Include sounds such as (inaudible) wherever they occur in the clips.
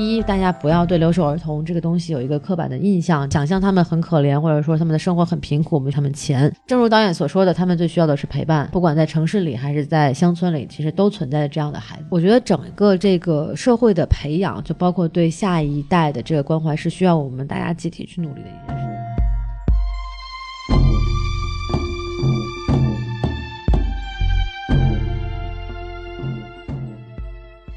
第一，大家不要对留守儿童这个东西有一个刻板的印象，想象他们很可怜，或者说他们的生活很贫苦，没他们钱。正如导演所说的，他们最需要的是陪伴，不管在城市里还是在乡村里，其实都存在着这样的孩子。我觉得整个这个社会的培养，就包括对下一代的这个关怀，是需要我们大家集体去努力的一件事。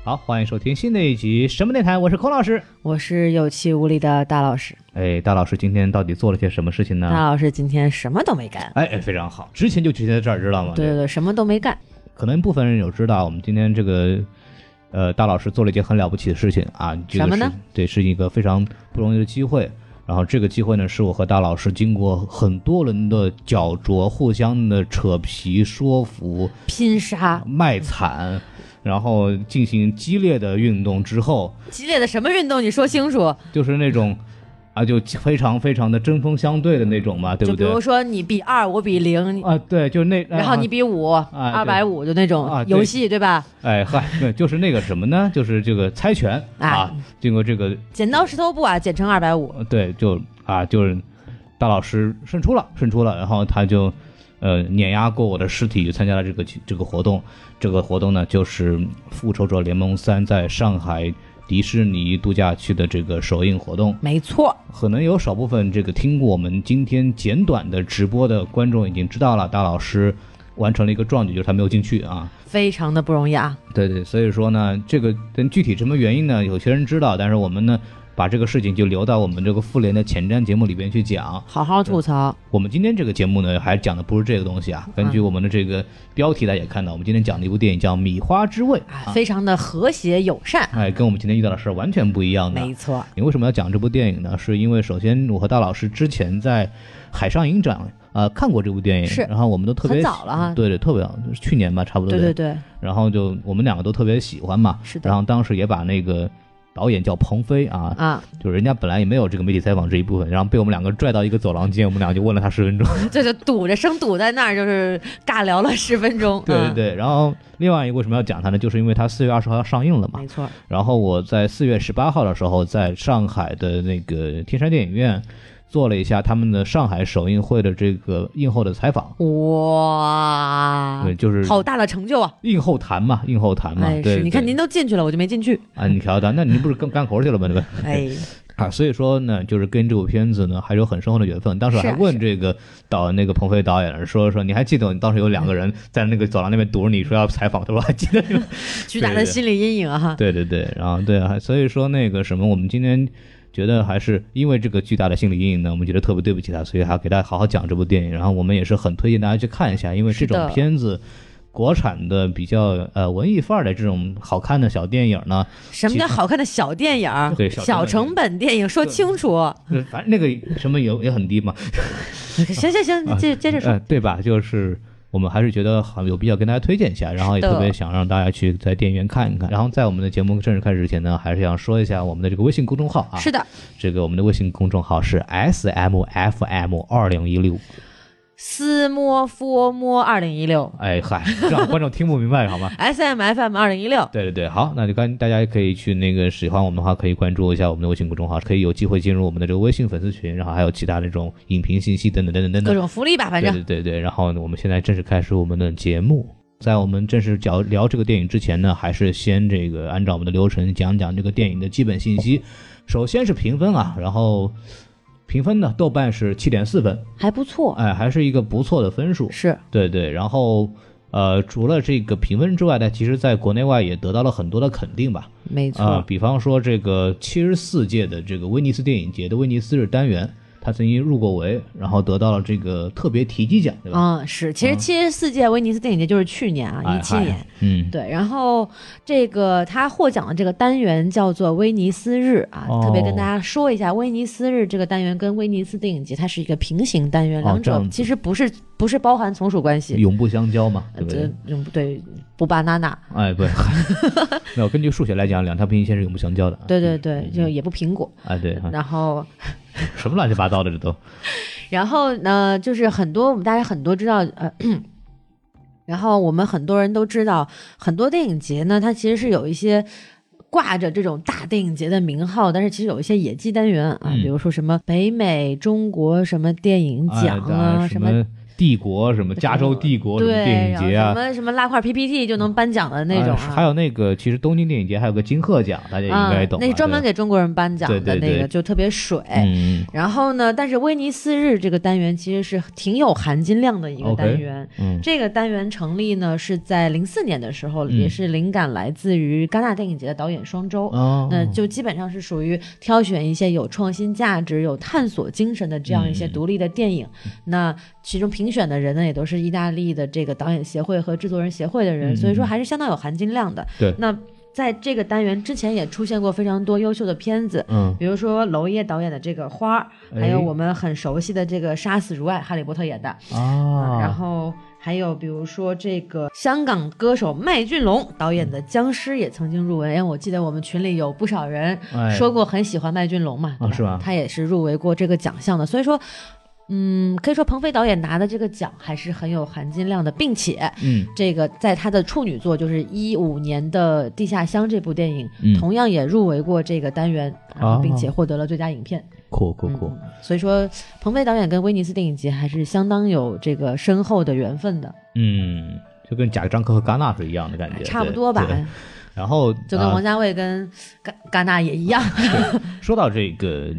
好，欢迎收听新的一集什么电台，我是孔老师。我是有气无力的大老师，哎，大老师今天到底做了些什么事情呢？大老师今天什么都没干。哎哎，非常好，之前就局限在这儿，知道吗？对对对，什么都没干。可能部分人有知道，我们今天这个呃，大老师做了一件很了不起的事情啊。这个什么呢是？对，是一个非常不容易的机会。然后这个机会呢，是我和大老师经过很多轮的角逐，互相的扯皮、说服、拼杀，卖惨，然后进行激烈的运动之后，激烈的什么运动？你说清楚。就是那种啊，就非常非常的针锋相对的那种嘛，对不对就比如？说你比二，我比零，啊，对，就那，然后你比五，二百五，就那啊种对游戏，对吧？哎嗨，对，就是那个什么呢？就是这个猜拳啊啊，经过这个剪刀石头布啊，剪成二百五。呃对，就啊，就是大老师胜出了，胜出了，然后他就呃碾压过我的尸体，参加了这个这个活动。这个活动呢，就是《复仇者联盟三》在上海迪士尼度假区的这个首映活动。没错，可能有少部分这个听过我们今天简短的直播的观众已经知道了，大老师完成了一个壮举，就是他没有进去啊。非常的不容易啊。对对，所以说呢，这个跟具体什么原因呢？有些人知道，但是我们呢，把这个事情就留到我们这个复联的前瞻节目里边去讲。好好吐槽，我们今天这个节目呢，还讲的不是这个东西啊。根据我们的这个标题，大家也看到，我们今天讲的一部电影叫《米花之味》啊，非常的和谐友善。哎，跟我们今天遇到的事儿完全不一样的。没错，你为什么要讲这部电影呢？是因为首先我和大老师之前在海上影展呃看过这部电影，是然后我们都特别很早了哈对对，特别早，去年吧，差不多。对对对，然后就我们两个都特别喜欢嘛，是的然后当时也把那个导演叫鹏飞啊，啊，就是人家本来也没有这个媒体采访这一部分，然后被我们两个拽到一个走廊间，我们俩就问了他十分钟。这 (laughs) 就堵着生堵在那儿，就是尬聊了十分钟。(laughs) 嗯，对对对，然后另外一个为什么要讲他呢？就是因为他四月二十号要上映了嘛。没错，然后我在四月十八号的时候，在上海的那个天山电影院做了一下他们的上海首映会的这个映后的采访，哇对，，就是好大的成就啊！映后谈嘛，映后谈嘛。哎，对，是，你看您都进去了，我就没进去。啊，你瞧瞧，那你不是干干活去了吗？对吧？哎，(laughs) 啊，所以说呢，就是跟这部片子呢还有很深厚的缘分。当时还问这个导那个鹏飞导演说说，你还记得你当时有两个人在那个走廊那边堵着你说要采访？他说还记得。巨大的心理阴影啊！哈，对对对，然后对啊，所以说那个什么，我们今天觉得还是因为这个巨大的心理阴影呢，我们觉得特别对不起他，所以还要给大家好好讲这部电影。然后我们也是很推荐大家去看一下，因为这种片子。国产的比较呃文艺范儿的这种好看的小电影呢，什么叫好看的小电影？对小小成本电影，说清楚。呃反正那个什么也也很低嘛，(laughs) 行行行，接接着说呃，。对吧？就是我们还是觉得好有必要跟大家推荐一下，然后也特别想让大家去在电影院看一看。然后在我们的节目正式开始之前呢，还是想说一下我们的这个微信公众号啊，是的，这个我们的微信公众号是 S M F M 二零一六。斯摸佛摸二零一六哎嗨，让观众听不明白好吗？(laughs) S M F M 二零一六。对对对，好，那就跟大家可以去那个喜欢我们的话，可以关注一下我们的微信公众号，可以有机会进入我们的这个微信粉丝群，然后还有其他那种影评信息等等等等等等各。种福利吧，反正对对对，然后呢，我们现在正式开始我们的节目。在我们正式聊聊这个电影之前呢，还是先这个按照我们的流程讲讲这个电影的基本信息。首先是评分啊，然后评分呢，豆瓣是七点四分，还不错。哎，还是一个不错的分数。是对对，然后呃，除了这个评分之外呢，其实在国内外也得到了很多的肯定吧。没啊、错，比方说这个七十四届的这个威尼斯电影节的威尼斯日单元，他曾经入过围，然后得到了这个特别提及奖，对吧？嗯，是。其实七十四届威尼斯电影节就是去年啊，一七年。嗯，对，然后这个他获奖的这个单元叫做威尼斯日啊，哦特别跟大家说一下，威尼斯日这个单元跟威尼斯电影节它是一个平行单元，哦两者其实不是不是包含从属关系。永不相交嘛，对不对？不巴娜娜，哎，对，(laughs) 没有根据数学来讲，两条平行线是永不相交的。对对对，就也不苹果。哎，对，啊然后 (laughs) 什么乱七八糟的这都。(laughs) 然后呢，就是很多我们大家很多知道呃。(clears throat) 然后我们很多人都知道，很多电影节呢，它其实是有一些挂着这种大电影节的名号，但是其实有一些野鸡单元啊，嗯比如说什么北美中国什么电影奖啊，哎什么。帝国什么加州帝国什么对，电影节啊。什，么什么拉块 PPT 就能颁奖的那种啊，啊还有那个其实东京电影节还有个金鹤奖，大家应该懂那是专门给中国人颁奖的那个，就特别水。嗯。然后呢，但是威尼斯日这个单元其实是挺有含金量的一个单元。嗯。这个单元成立呢是在零四年的时候，嗯。也是灵感来自于戛纳电影节的导演双周。哦，那就基本上是属于挑选一些有创新价值、有探索精神的这样一些嗯。独立的电影。那其中评选的人呢，也都是意大利的这个导演协会和制作人协会的人，嗯所以说还是相当有含金量的。对那在这个单元之前也出现过非常多优秀的片子，嗯，比如说娄烨导演的这个《花儿》，还有哎我们很熟悉的这个《杀死如爱》，哈利波特演的。啊，然后还有比如说这个香港歌手麦浚龙导演的《僵尸》也曾经入围，因为我记得我们群里有不少人哎说过很喜欢麦浚龙嘛，是吧他也是入围过这个奖项的，所以说。嗯，可以说鹏飞导演拿的这个奖还是很有含金量的，并且嗯这个在他的处女作就是一五年的《地下乡》这部电影，嗯同样也入围过这个单元，然后哦并且获得了最佳影片。酷酷酷嗯，所以说，鹏飞导演跟威尼斯电影节还是相当有这个深厚的缘分的，嗯，就跟贾樟柯和戛纳是一样的感觉，差不多吧。(laughs) 对然后啊就跟王家卫跟戛戛纳也一样。说到这个，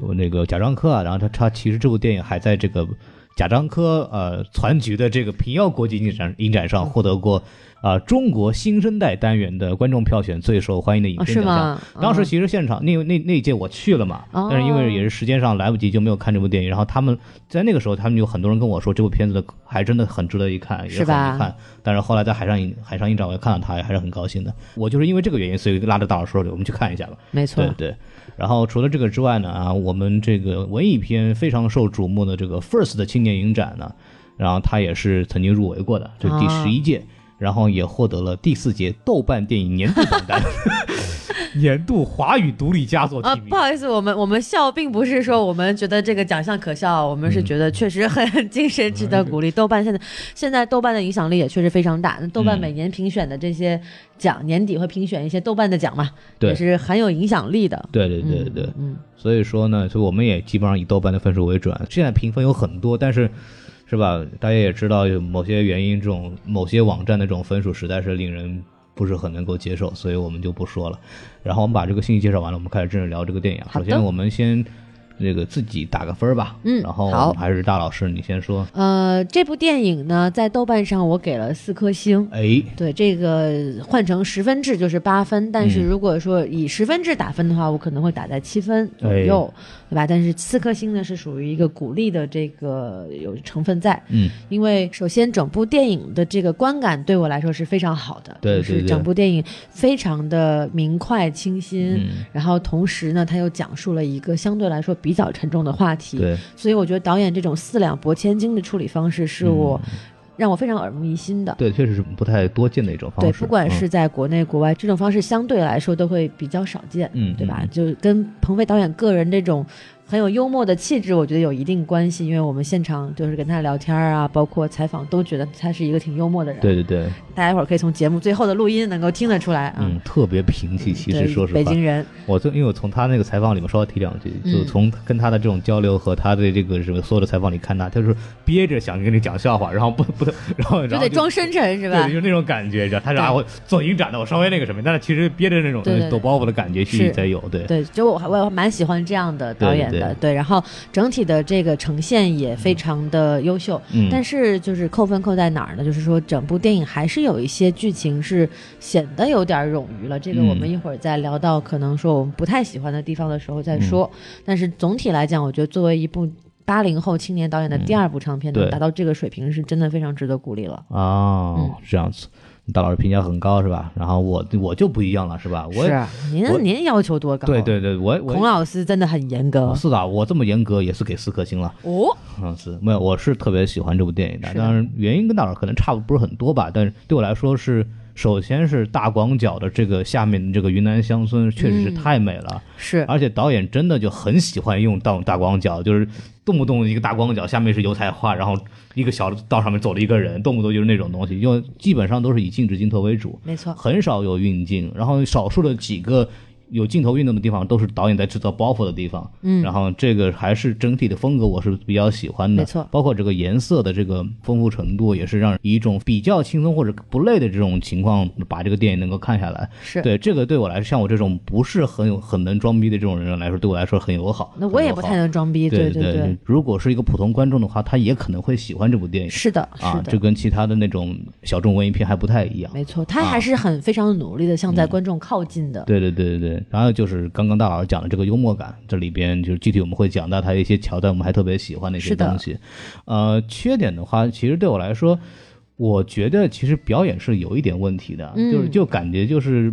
我那个贾樟柯啊，然后他他其实这部电影还在这个贾樟柯呃攒局的这个平遥国际影展影展上获得过啊、中国新生代单元的观众票选最受欢迎的影片奖项。吗？当时嗯其实现场那那那一届我去了嘛，哦但是因为也是时间上来不及，就没有看这部电影。然后他们在那个时候，他们有很多人跟我说，这部片子的还真的很值得一看，也很是吧一看。但是后来在海上影海上影展，我也看到他，还是很高兴的。我就是因为这个原因，所以拉着大老师说，我们去看一下吧。没错对，对。然后除了这个之外呢，啊，我们这个文艺片非常受瞩目的这个 First 的青年影展呢，然后他也是曾经入围过的，就是第啊十一届，然后也获得了第四届豆瓣电影年度榜单，(laughs) 年度华语独立佳作啊，提名不。好意思，我们我们笑并不是说我们觉得这个奖项可笑，我们是觉得确实很精神，值得鼓励。豆瓣现在现在豆瓣的影响力也确实非常大，那豆瓣嗯每年评选的这些奖，年底会评选一些豆瓣的奖嘛，也是很有影响力的。对对对对，嗯，所以说呢，所以我们也基本上以豆瓣的分数为准。现在评分有很多，但是是吧？大家也知道，有某些原因，这种某些网站的这种分数实在是令人不是很能够接受，所以我们就不说了。然后我们把这个信息介绍完了，我们开始正式聊这个电影。首先，我们先这个自己打个分吧。嗯然后好还是大老师，你先说。呃，这部电影呢，在豆瓣上我给了四颗星。哎，对这个换成十分制就是八分，但是嗯如果说以十分制打分的话，我可能会打在七分左哎右，对吧？但是四颗星呢是属于一个鼓励的这个有成分在，嗯，因为首先整部电影的这个观感对我来说是非常好的，就是整部电影非常的明快清新，嗯然后同时呢，它又讲述了一个相对来说比较沉重的话题，对，所以我觉得导演这种四两拨千斤的处理方式是我、嗯让我非常耳目一新的。对，确实是不太多见的一种方式。对，不管嗯。是在国内国外，这种方式相对来说都会比较少见，嗯对吧？嗯。就跟彭飞导演个人这种很有幽默的气质，我觉得有一定关系。因为我们现场就是跟他聊天啊，包括采访，都觉得他是一个挺幽默的人。对对对，大家一会儿可以从节目最后的录音能够听得出来啊。嗯，特别平气。其实说实话，北京人，我就因为我从他那个采访里面稍微提两句，嗯就从跟他的这种交流和他的这个什么所有的采访里看他，他就是憋着想跟你讲笑话，然后不不，(laughs) 然后然后就就得装深沉是吧对，？就那种感觉，你知道，他是啊，我做影展的，我稍微那个什么，但是其实憋着那种抖包袱的感觉心里是才有，对，对，就我还我蛮喜欢这样的导演的，对对然后整体的这个呈现也非常的优秀，嗯，但是就是扣分扣在哪儿呢？就是说整部电影还是有一些剧情是显得有点冗余了。这个嗯我们一会儿再聊到可能说我们不太喜欢的地方的时候再说。嗯但是总体来讲，我觉得作为一部八零后青年导演的第二部长片，能对达到这个水平是真的非常值得鼓励了。哦嗯，这样子，大老师评价很高是吧？然后我我就不一样了是吧？我是啊您我您要求多高？对，对对，我孔我。老师真的很严格是的，我这么严格也是给四颗星了。哦。嗯，是没有，我是特别喜欢这部电影的当然，原因跟大老师可能差不不是很多吧，但是对我来说是首先是大广角的这个下面的这个云南乡村确实是嗯。太美了，是。而且导演真的就很喜欢用大大广角，就是动不动一个大广角下面是油菜花，然后一个小道上面走了一个人，动不动就是那种东西，因为基本上都是以静止镜头为主，没错，很少有运镜，然后少数的几个有镜头运动的地方都是导演在制造包袱的地方。嗯然后这个还是整体的风格我是比较喜欢的，没错包括这个颜色的这个丰富程度，也是让以一种比较轻松或者不累的这种情况把这个电影能够看下来。是。对这个对我来说，像我这种不是很有很能装逼的这种人来说，对我来说很友好。那我也不太能装逼，对对对如果是一个普通观众的话，他也可能会喜欢这部电影是的，啊是，的，这跟其他的那种小众文艺片还不太一样。没错，他啊还是很非常努力的向在嗯观众靠近的。对对对对对，然后就是刚刚大老师讲的这个幽默感，这里边就是具体我们会讲到他的一些桥段，我们还特别喜欢的一些东西。呃，缺点的话，其实对我来说，我觉得其实表演是有一点问题的，嗯就是就感觉就是，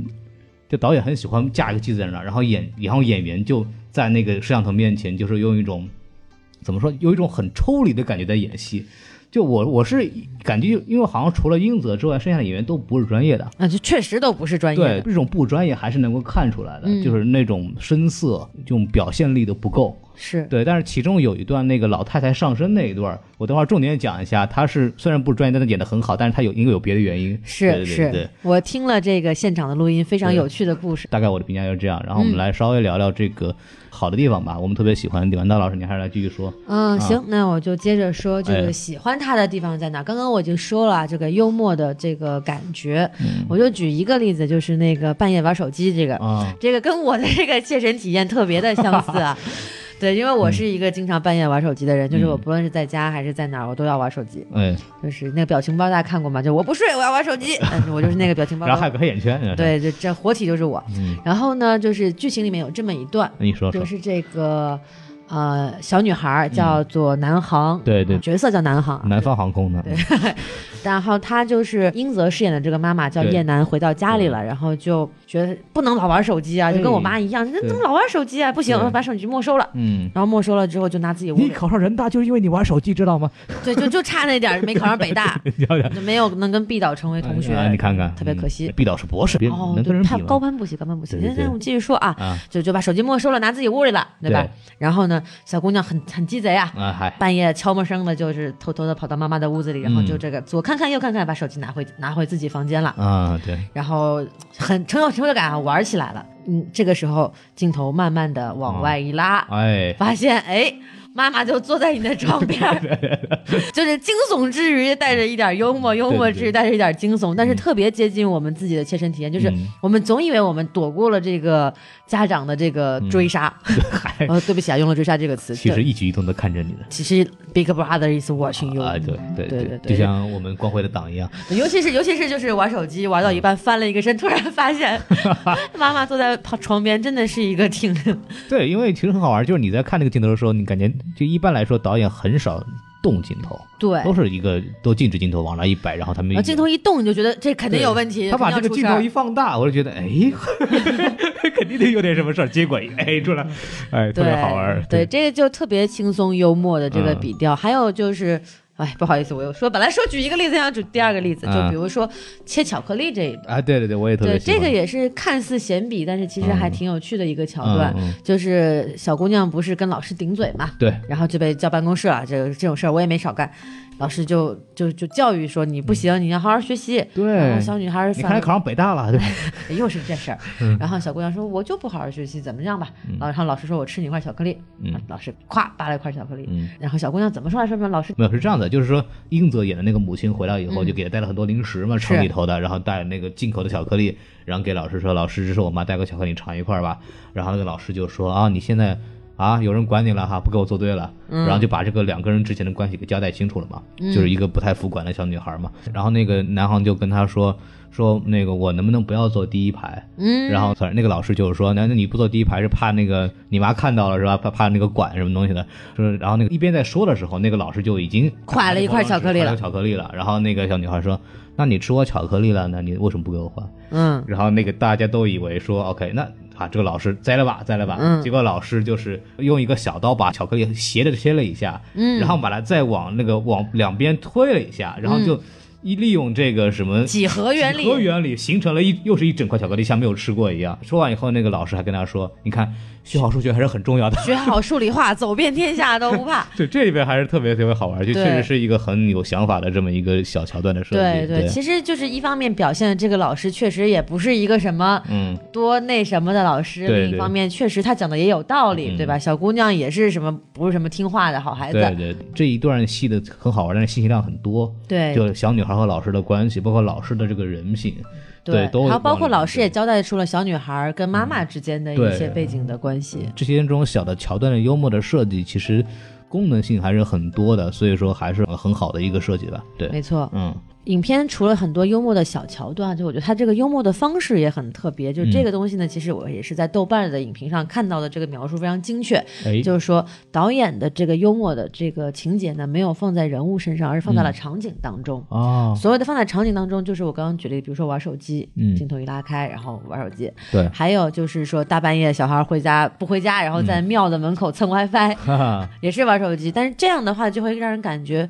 就导演很喜欢架一个机子在那，然后演然后演员就在那个摄像头面前，就是用一种怎么说，有一种很抽离的感觉在演戏。就我我是感觉，因为好像除了英泽之外，剩下的演员都不是专业的。啊，就确实都不是专业对，这种不专业还是能够看出来的，嗯就是那种声色，这种表现力都不够。是，对，但是其中有一段那个老太太上身那一段，我等会儿重点讲一下。她是虽然不是专业，但她演的很好，但是她有应该有别的原因。是是，我听了这个现场的录音，非常有趣的故事。大概我的评价就是这样。然后我们嗯来稍微聊聊这个好的地方吧。我们特别喜欢李文道老师，你还是来继续说。嗯，啊行，那我就接着说这哎个喜欢他的地方在哪。刚刚我已经说了这个幽默的这个感觉，我就举一个例子，就是那个半夜玩手机这个，啊，这个跟我的这个切身体验特别的相似啊。(laughs) 对，因为我是一个经常半夜玩手机的人，就是我不论是在家还是在哪儿，我都要玩手机。哎，就是那个表情包大家看过吗？就我不睡，我要玩手机，嗯我就是那个表情包。然后还有个黑眼圈。嗯，(laughs) 对，这这活体就是我。嗯，然后呢，就是剧情里面有这么一段，那你说说就。是这个呃小女孩儿叫做南航，对对角色叫南航啊。南方航空的，对 (laughs) 然后她就是英泽饰演的这个妈妈叫叶楠，回到家里了，然后就觉得不能老玩手机啊，就跟我妈一样，那对怎么老玩手机啊？不行，把手机没收了。嗯，然后没收了之后，就拿自己屋里，考上人大就是因为你玩手机，知道吗？对，就就差那点儿没考上北大，(laughs) 没有能跟毕导成为同学。啊，你看看，特别可惜嗯毕导是博士，别哦，对，他？高攀不起，高攀不起。那那我们继续说啊，啊就就把手机没收了，拿自己屋里了，对吧？然后呢，小姑娘很很鸡贼啊，半夜悄没声的，就是偷偷的跑到妈妈的屋子里，然后就这个左看看右看看，把手机拿回拿回自己房间了，啊，对，然后很程有成就感啊，玩起来了。嗯，这个时候镜头慢慢的往外一拉，哎，发现哎。妈妈就坐在你的床边儿，(laughs) (laughs) 就是惊悚之余带着一点幽默，幽默之余带着一点惊悚，但是特别接近我们自己的切身体验。就是嗯。我们总以为我们躲过了这个家长的这个追杀，嗨，(laughs) 呃，对不起啊，用了追杀这个词。嗯其实一举一动都看着你的。其实 Big Brother is watching you，、啊，对对对对对就像我们光辉的党一样，尤其是尤其是就是玩手机玩到一半翻了一个身，突然发现妈妈坐在旁床边，真的是一个挺对，因为其实很好玩，就是你在看那个镜头的时候，你感觉就一般来说导演很少动镜头，对。都是一个都静止镜头往那一摆，然后他们镜头一动，你就觉得这肯定有问题，他把这个镜头一放大，我就觉得哎，(laughs) 肯定得有点什么事儿，结果一哎出来，哎特别好玩儿，对，这个就特别轻松幽默的这个嗯笔调，还有就是。哎，不好意思，我又说，本来说举一个例子，想举第二个例子，就啊比如说切巧克力这一段，啊，对对对，我也特别对，这个也是看似闲笔，但是其实还嗯。挺有趣的一个桥段，嗯嗯。就是小姑娘不是跟老师顶嘴嘛，对。然后就被叫办公室了。这个这种事儿我也没少干，老师就就就教育说你不行，你要好好学习。对然后小女孩儿反你看来考上北大了，对吧？(laughs) 又是这事儿。嗯然后小姑娘说我就不好好学习，怎么样吧？然后老师说我吃你一块巧克力，嗯老师咵扒了一块巧克力。嗯。然后小姑娘怎么说来说什么？老师没有是这样的，就是说英泽演的那个母亲回来以后，嗯就给她带了很多零食嘛，是城里头的，然后带那个进口的巧克力，然后给老师说：“老师，这是我妈带个巧克力，尝一块吧。”然后那个老师就说：“啊，你现在啊，有人管你了哈，不给我作对了。”然后就把这个两个人之前的关系给交代清楚了嘛，就是一个不太服管的小女孩嘛。然后那个男航就跟他说。说那个我能不能不要坐第一排？嗯，然后那个老师就是说，那那你不坐第一排是怕那个 (laughs) 你妈看到了是吧？怕怕那个管什么东西的？说然后那个一边在说的时候，那个老师就已经挎了一块巧克力了巧克力了。然后那个小女孩说：“那你吃我巧克力了，那你为什么不给我换嗯？”然后那个大家都以为说，OK，那啊这个老师栽了吧，栽了吧。嗯结果老师就是用一个小刀把巧克力斜着切了一下，嗯然后把它再往那个往两边推了一下，然后就。一利用这个什么几何原理几何原理形成了一又是一整块巧克力，像没有吃过一样。说完以后，那个老师还跟他说：“你看，学好数学还是很重要的。”学好数理化，走遍天下都不怕。(laughs) 对，这里边还是特别特别好玩，就确实是一个很有想法的这么一个小桥段的设计。对对，其实就是一方面表现这个老师确实也不是一个什么嗯，多那什么的老师，另一方面确实他讲的也有道理，嗯对吧？小姑娘也是什么不是什么听话的好孩子，对对，这一段戏的很好玩，但是信息量很多。对就小女孩和老师的关系，包括老师的这个人性，对都还有包括老师也交代出了小女孩跟妈妈之间的一些背景的关系。这些这种小的桥段的幽默的设计，其实功能性还是很多的，所以说还是很好的一个设计吧。对，没错，嗯，影片除了很多幽默的小桥段，就我觉得它这个幽默的方式也很特别。就这嗯个东西呢，其实我也是在豆瓣的影评上看到的，这个描述非常精确。哎，就是说，导演的这个幽默的这个情节呢，没有放在人物身上，而是放在了场景当中。哦，所谓的放在场景当中，就是我刚刚举例，比如说玩手机，嗯镜头一拉开，然后玩手机；对，还有就是说大半夜小孩回家不回家，然后在庙的门口蹭 WiFi，(laughs) 也是玩手机。但是这样的话，就会让人感觉。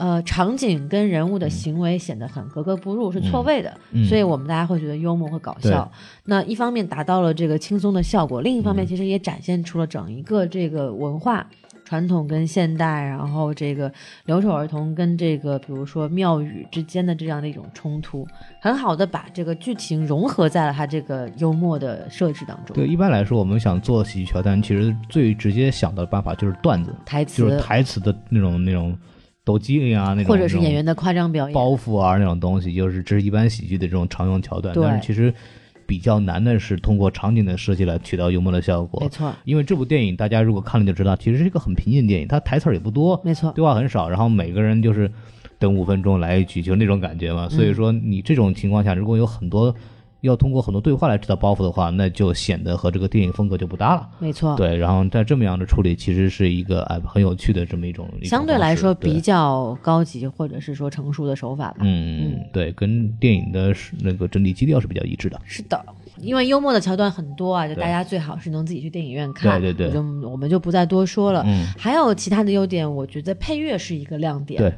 呃，场景跟人物的行为显得很格格不入，是错位的，嗯所以我们大家会觉得幽默和搞笑。那一方面达到了这个轻松的效果，另一嗯方面其实也展现出了整一个这个文化传统跟现代，然后这个留守儿童跟这个比如说庙宇之间的这样的一种冲突，很好的把这个剧情融合在了它这个幽默的设置当中。对，一般来说，我们想做喜剧桥段，其实最直接想到的办法就是段子，台词就是词台词的那种那种抖机灵啊，那种或者是演员的夸张表演，包袱啊那种东西，就是这是一般喜剧的这种常用桥段。对但是其实比较难的是通过场景的设计来取到幽默的效果没。错，因为这部电影大家如果看了就知道，其实是一个很平静的电影，它台词儿也不多，没错，对话很少，然后每个人就是等五分钟来一句，就那种感觉嘛。所以说你这种情况下，如果有很多要通过很多对话来制造包袱的话，那就显得和这个电影风格就不搭了。没错。对，然后在这么样的处理，其实是一个哎很有趣的这么一种，相对来说比较高级或者是说成熟的手法吧。嗯，嗯对，跟电影的那个整体基调是比较一致的。是的，因为幽默的桥段很多啊，就大家最好是能自己去电影院看。对对对我就我们就不再多说了。嗯，还有其他的优点，我觉得配乐是一个亮点。对。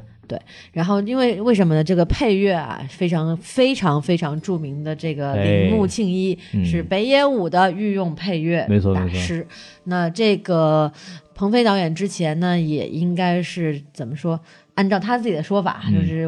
然后，因为为什么呢？这个配乐啊，非常非常非常著名的这个铃木庆一、嗯是北野武的御用配乐大师。那这个鹏飞导演之前呢，也应该是怎么说？按照他自己的说法，嗯就是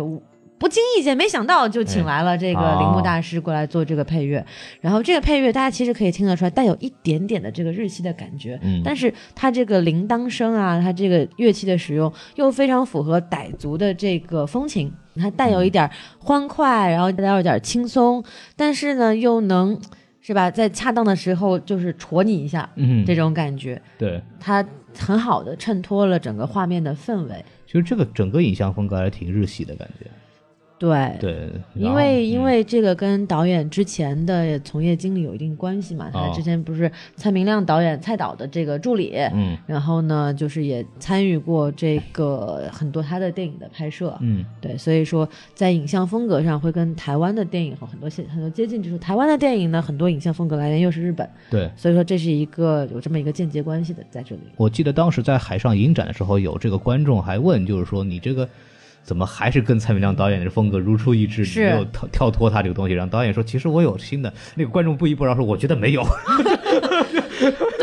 不经意间没想到就请来了这个哎铃木大师过来做这个配乐。然后这个配乐大家其实可以听得出来，带有一点点的这个日系的感觉。嗯但是它这个铃铛声啊，它这个乐器的使用又非常符合傣族的这个风情，它带有一点欢快，然后带有一点轻松，但是呢又能是吧，在恰当的时候就是戳你一下，嗯，这种感觉，对，它很好的衬托了整个画面的氛围。其实这个整个影像风格还是挺日系的感觉。对，对，因为因嗯为这个跟导演之前的从业经历有一定关系嘛，他哦之前不是蔡明亮导演蔡导的这个助理，嗯然后呢，就是也参与过这个很多他的电影的拍摄，嗯对，所以说在影像风格上会跟台湾的电影和很多很多接近就是。台湾的电影呢，很多影像风格来源又是日本，对。所以说这是一个有这么一个间接关系的在这里。我记得当时在海上影展的时候，有这个观众还问，就是说你这个怎么还是跟蔡明亮导演的风格如出一辙，你没有跳跳脱他这个东西？然后导演说，其实我有新的。那个观众不依不饶说，我觉得没有。(laughs)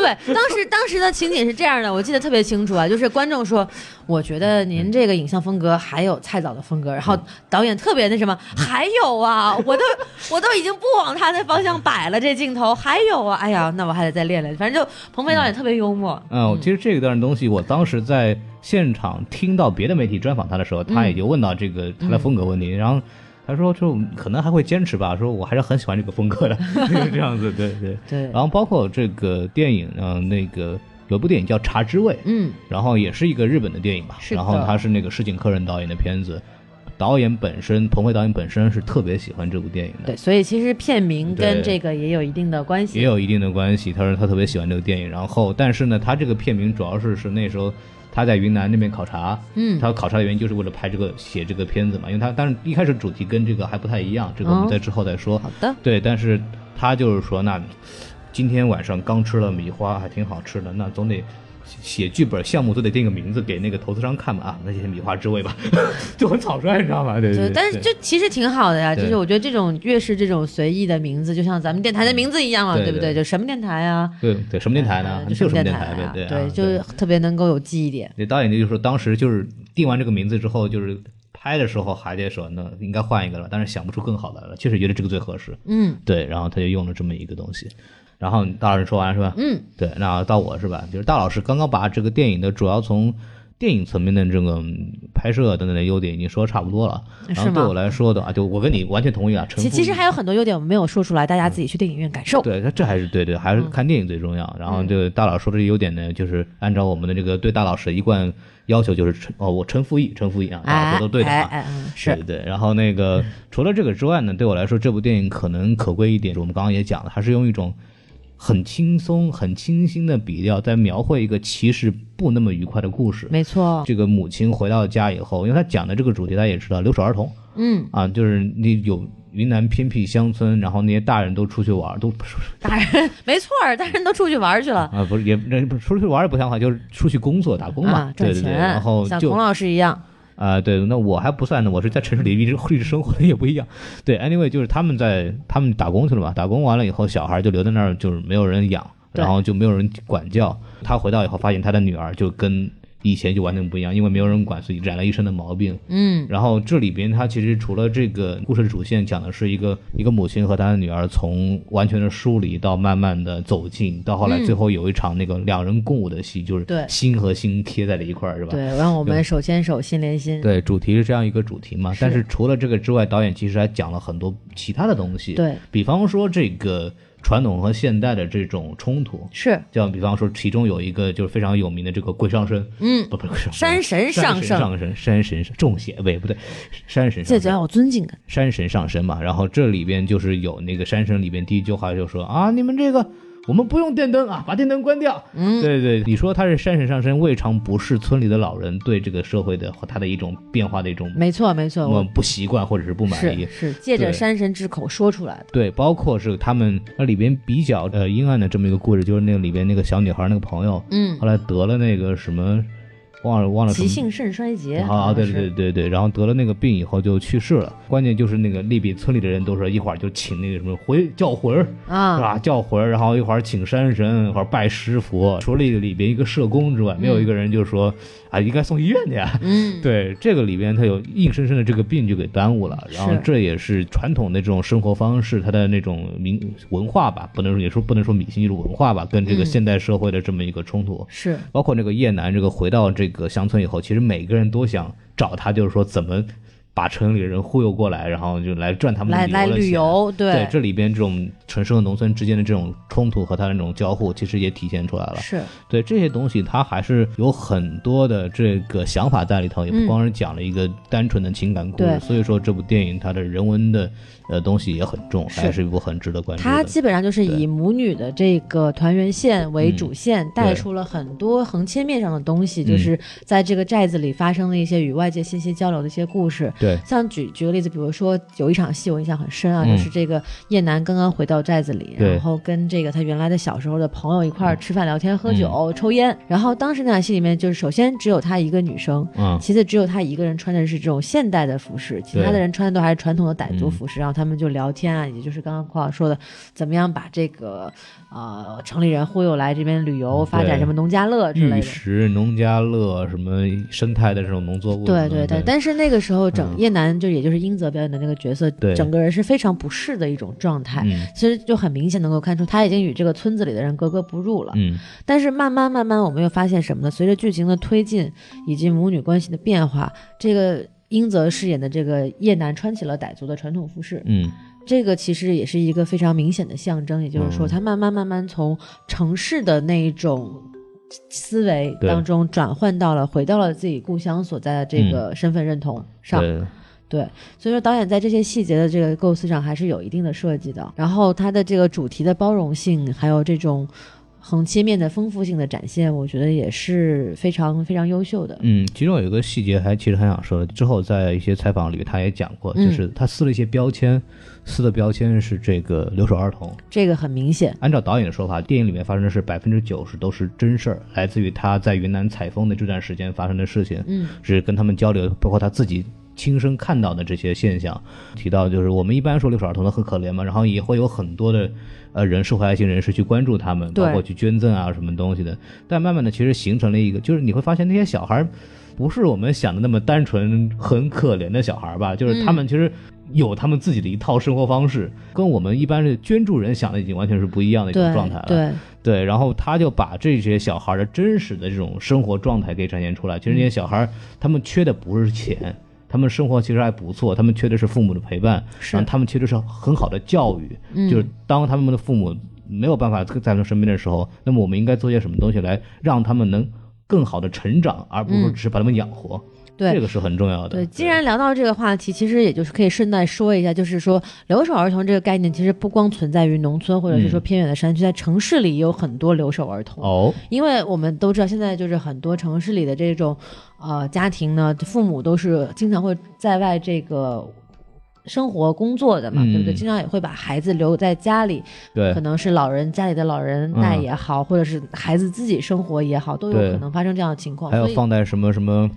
对，当时当时的情景是这样的，我记得特别清楚啊，就是观众说，我觉得您这个影像风格还有蔡导的风格，然后导演特别那什么，还有啊，(laughs) 我都我都已经不往他那方向摆了，这镜头还有啊，哎呀，那我还得再练练。反正就鹏飞导演特别幽默，嗯，其实这一段东西，我当时在现场听到别的媒体专访他的时候，他也就问到这个他的风格问题，然后他说就可能还会坚持吧，说我还是很喜欢这个风格的，(laughs) 就是这样子，对对。对，然后包括这个电影，嗯、那个有部电影叫《茶之味》，嗯，然后也是一个日本的电影吧，然后他是那个石井客人导演的片子，导演本身彭辉导演本身是特别喜欢这部电影的，对，所以其实片名跟这个也有一定的关系，也有一定的关系。他说他特别喜欢这个电影，然后但是呢，他这个片名主要是是那时候他在云南那边考察，嗯他考察的原因就是为了拍这个写这个片子嘛，因为他当然一开始主题跟这个还不太一样，这个我们哦在之后再说。好的，对，但是他就是说，那今天晚上刚吃了米花，还挺好吃的，那总得写剧本项目都得定个名字给那个投资商看嘛啊，那些米花之味吧，(laughs) 就很草率，你知道吗？对对。但是就其实挺好的呀，就是我觉得这种越是这种随意的名字，就像咱们电台的名字一样嘛，对对不对？就什么电台啊？对对，什么电台呢？呃就就是什么电台啊？对就是特别能够有记忆点。那导演就说，当时就是定完这个名字之后，就是拍的时候还得说，那应该换一个了，但是想不出更好的了，确实觉得这个最合适。嗯对，然后他就用了这么一个东西。然后大老师说完是吧？嗯，对，那到我是吧？就是大老师刚刚把这个电影的主要从电影层面的这个嗯拍摄等等的优点已经说得差不多了。然是吗？后对我来说的话，就我跟你完全同意啊。其其实还有很多优点我们没有说出来，大家自己去电影院感受。对，他这还是对对，还嗯是看电影最重要。然后就大老师说的优点呢，就是按照我们的这个对大老师的一贯要求，就是陈哦，我陈复义，陈复义啊，大佬哎说都对的啊。是对对，然后那个除了这个之外呢，对我来说，这部电影可能可贵一点，我们刚刚也讲了，它是用一种很轻松、很清新的笔调，在描绘一个其实不那么愉快的故事。没错。这个母亲回到家以后，因为他讲的这个主题，大家也知道，留守儿童嗯，啊，就是你有云南偏僻乡村，然后那些大人都出去玩，都不 (laughs) 是大人没错儿，大人都出去玩去了 (laughs) 啊，不是也那 (laughs) 不出去玩也不像话，就是出去工作打工嘛，啊，赚钱。对对对，然后就像孔老师一样，啊、对，那我还不算呢，我是在城市里一直一直生活的也不一样。对，anyway，就是他们在他们打工去了嘛，打工完了以后，小孩就留在那儿，就是没有人养，然后就没有人管教。他回到以后，发现他的女儿就跟以前就完全不一样，因为没有人管，所以染了一身的毛病。嗯，然后这里边，它其实除了这个故事的主线讲的是一个一个母亲和她的女儿从完全的疏离到慢慢的走近，到后来嗯最后有一场那个两人共舞的戏，就是对心和心贴在了一块儿，是吧？对，让我们手牵手，心连心。对，主题是这样一个主题嘛。是但是除了这个之外，导演其实还讲了很多其他的东西。，对，比方说这个传统和现代的这种冲突，是，像比方说其中有一个就是非常有名的这个鬼上身，嗯，不不不是山神上身，上身，山神上中邪喂不对，山神上身。这叫有尊敬感。山神上身嘛，然后这里边就是有那个山神里边第一句话就说啊，你们这个我们不用电灯啊，把电灯关掉。嗯，对对，你说他是山神上身，未尝不是村里的老人对这个社会的和他的一种变化的一种没错没错，我们不习惯或者是不满意是。是借着山神之口说出来的。对，包括是他们那里边比较呃阴暗的这么一个故事，就是那个里边那个小女孩那个朋友，嗯，后来得了那个什么，忘了忘了。急性肾衰竭。啊，对对对对，然后得了那个病以后就去世了。关键就是那个利比村里的人都说一会儿就请那个什么回叫魂儿，是啊，吧？叫魂儿，然后一会儿请山神，一会儿拜师佛。除了里边一个社工之外，没有一个人就说、啊，应该送医院去啊。嗯，(laughs) 对，这个里边他有硬生生的这个病就给耽误了，然后这也是传统的这种生活方式，他的那种民文化吧，不能说也说不能说迷信，就是文化吧，跟这个嗯现代社会的这么一个冲突。是包括那个叶楠，这个回到这个乡村以后，其实每个人都想找他，就是说怎么把城里人忽悠过来，然后就来赚他们的来来旅。游，对，这里边这种城市和农村之间的这种冲突和他的那种交互，其实也体现出来了。是对这些东西，他还是有很多的这个想法在里头，也不嗯光是讲了一个单纯的情感故事。对所以说，这部电影它的人文的呃东西也很重，是还是一部很值得关注的。它基本上就是以母女的这个团圆线为主线，带出了很多横切面上的东西，嗯就是在这个寨子里发生的一些与外界信息交流的一些故事。对，像举举个例子，比如说有一场戏我印象很深啊，嗯就是这个叶楠刚刚回到寨子里，对然后跟这个他原来的小时候的朋友一块儿吃饭、聊天、喝酒、抽烟。然后当时那场戏里面，就是首先只有她一个女生，嗯，其次只有她一个人穿的是这种现代的服饰，其他的人穿的都还是传统的傣族嗯服饰。然后他们就聊天啊，也就是刚刚孔老师说的，怎么样把这个呃城里人忽悠来这边旅游，发展什么农家乐之类玉的。石、农家乐，什么生态的这种农作物，对对对，但是那个时候整嗯叶楠就也就是英泽表演的那个角色，对整个人是非常不适的一种状态。嗯其实就很明显能够看出，他已经与这个村子里的人格格不入了。嗯但是慢慢慢慢，我们又发现什么呢？随着剧情的推进以及母女关系的变化，这个英泽饰演的这个叶楠穿起了傣族的传统服饰，嗯这个其实也是一个非常明显的象征。也就是说，嗯他慢慢慢慢从城市的那一种思维当中转换到了回到了自己故乡所在的这个身份认同上。对对，所以说导演在这些细节的这个构思上还是有一定的设计的。然后他的这个主题的包容性，还有这种横切面的丰富性的展现，我觉得也是非常非常优秀的。嗯，其中有一个细节还其实很想说的，之后在一些采访里他也讲过，嗯就是他撕了一些标签，撕的标签是这个留守儿童。这个很明显，按照导演的说法，电影里面发生的是百分之九十都是真事儿，来自于他在云南采风的这段时间发生的事情，嗯是跟他们交流，包括他自己亲身看到的这些现象。提到就是我们一般说留守儿童的很可怜嘛，然后也会有很多的呃人社会爱心人士去关注他们，包括去捐赠啊什么东西的。但慢慢的，其实形成了一个，就是你会发现那些小孩儿不是我们想的那么单纯、很可怜的小孩儿吧？就是他们其实。有他们自己的一套生活方式，跟我们一般的捐助人想的已经完全是不一样的一种状态了。对，对，然后他就把这些小孩的真实的这种生活状态给展现出来。其实那些小孩，他们缺的不是钱，他们生活其实还不错，他们缺的是父母的陪伴，是然后他们缺的是很好的教育。嗯就是当他们的父母没有办法在他们身边的时候，那么我们应该做些什么东西来让他们能更好的成长，而不是只是把他们养活。对这个是很重要的。对，既然聊到这个话题，其实也就是可以顺带说一下，就是说留守儿童这个概念，其实不光存在于农村或者是说嗯偏远的山区，在城市里也有很多留守儿童。哦，因为我们都知道，现在就是很多城市里的这种呃家庭呢，父母都是经常会在外这个生活工作的嘛，嗯对不对？经常也会把孩子留在家里，对可，能是老人家里的老人带也好，或者是孩子自己生活也好，都有可能发生这样的情况。还有放在什么什么。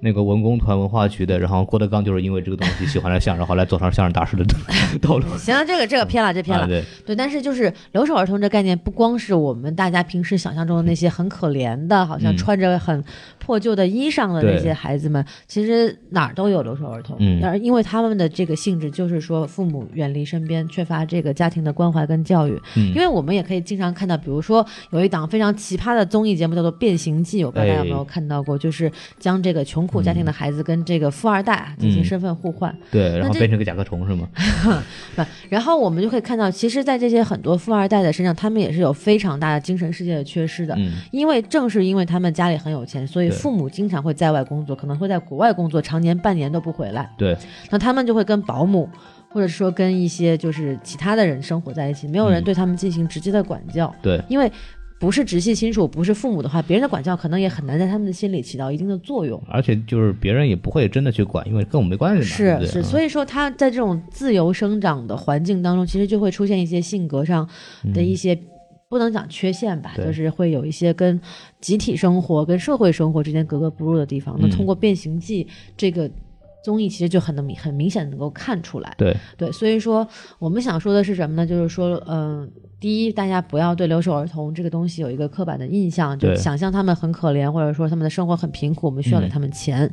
那个文工团文化局的，然后郭德纲就是因为这个东西喜欢了相声，后来走上相声大师的 (laughs) 道路。行了，这个这个偏了，这偏了。啊，对，对，但是就是留守儿童这概念，不光是我们大家平时想象中的那些很可怜的，好像嗯穿着很破旧的衣裳的那些孩子们，其实哪儿都有留守儿童。嗯而因为他们的这个性质，就是说父母远离身边，缺乏这个家庭的关怀跟教育。嗯因为我们也可以经常看到，比如说有一档非常奇葩的综艺节目叫做《变形记》，我不知道大家有没有哎看到过，就是将这个穷苦家庭的孩子跟这个富二代啊进行嗯身份互换。对，然后变成个甲壳虫是吗？(laughs) 对，然后我们就可以看到，其实，在这些很多富二代的身上，他们也是有非常大的精神世界的缺失的。嗯，因为正是因为他们家里很有钱，所以对父母经常会在外工作，可能会在国外工作，常年半年都不回来。对，那他们就会跟保姆，或者说跟一些就是其他的人生活在一起，没有人嗯对他们进行直接的管教，对，因为。不是直系亲属，不是父母的话，别人的管教可能也很难在他们的心里起到一定的作用。而且就是别人也不会真的去管，因为跟我们没关系嘛。是是，所以说他在这种自由生长的环境当中，其实就会出现一些性格上的一些。不能讲缺陷吧，就是会有一些跟集体生活、跟社会生活之间格格不入的地方。那嗯通过《变形记》这个综艺，其实就很能明很明显能够看出来。对对，所以说我们想说的是什么呢？就是说，嗯、第一，大家不要对留守儿童这个东西有一个刻板的印象，就对想象他们很可怜，或者说他们的生活很贫苦，我们需要给嗯他们钱。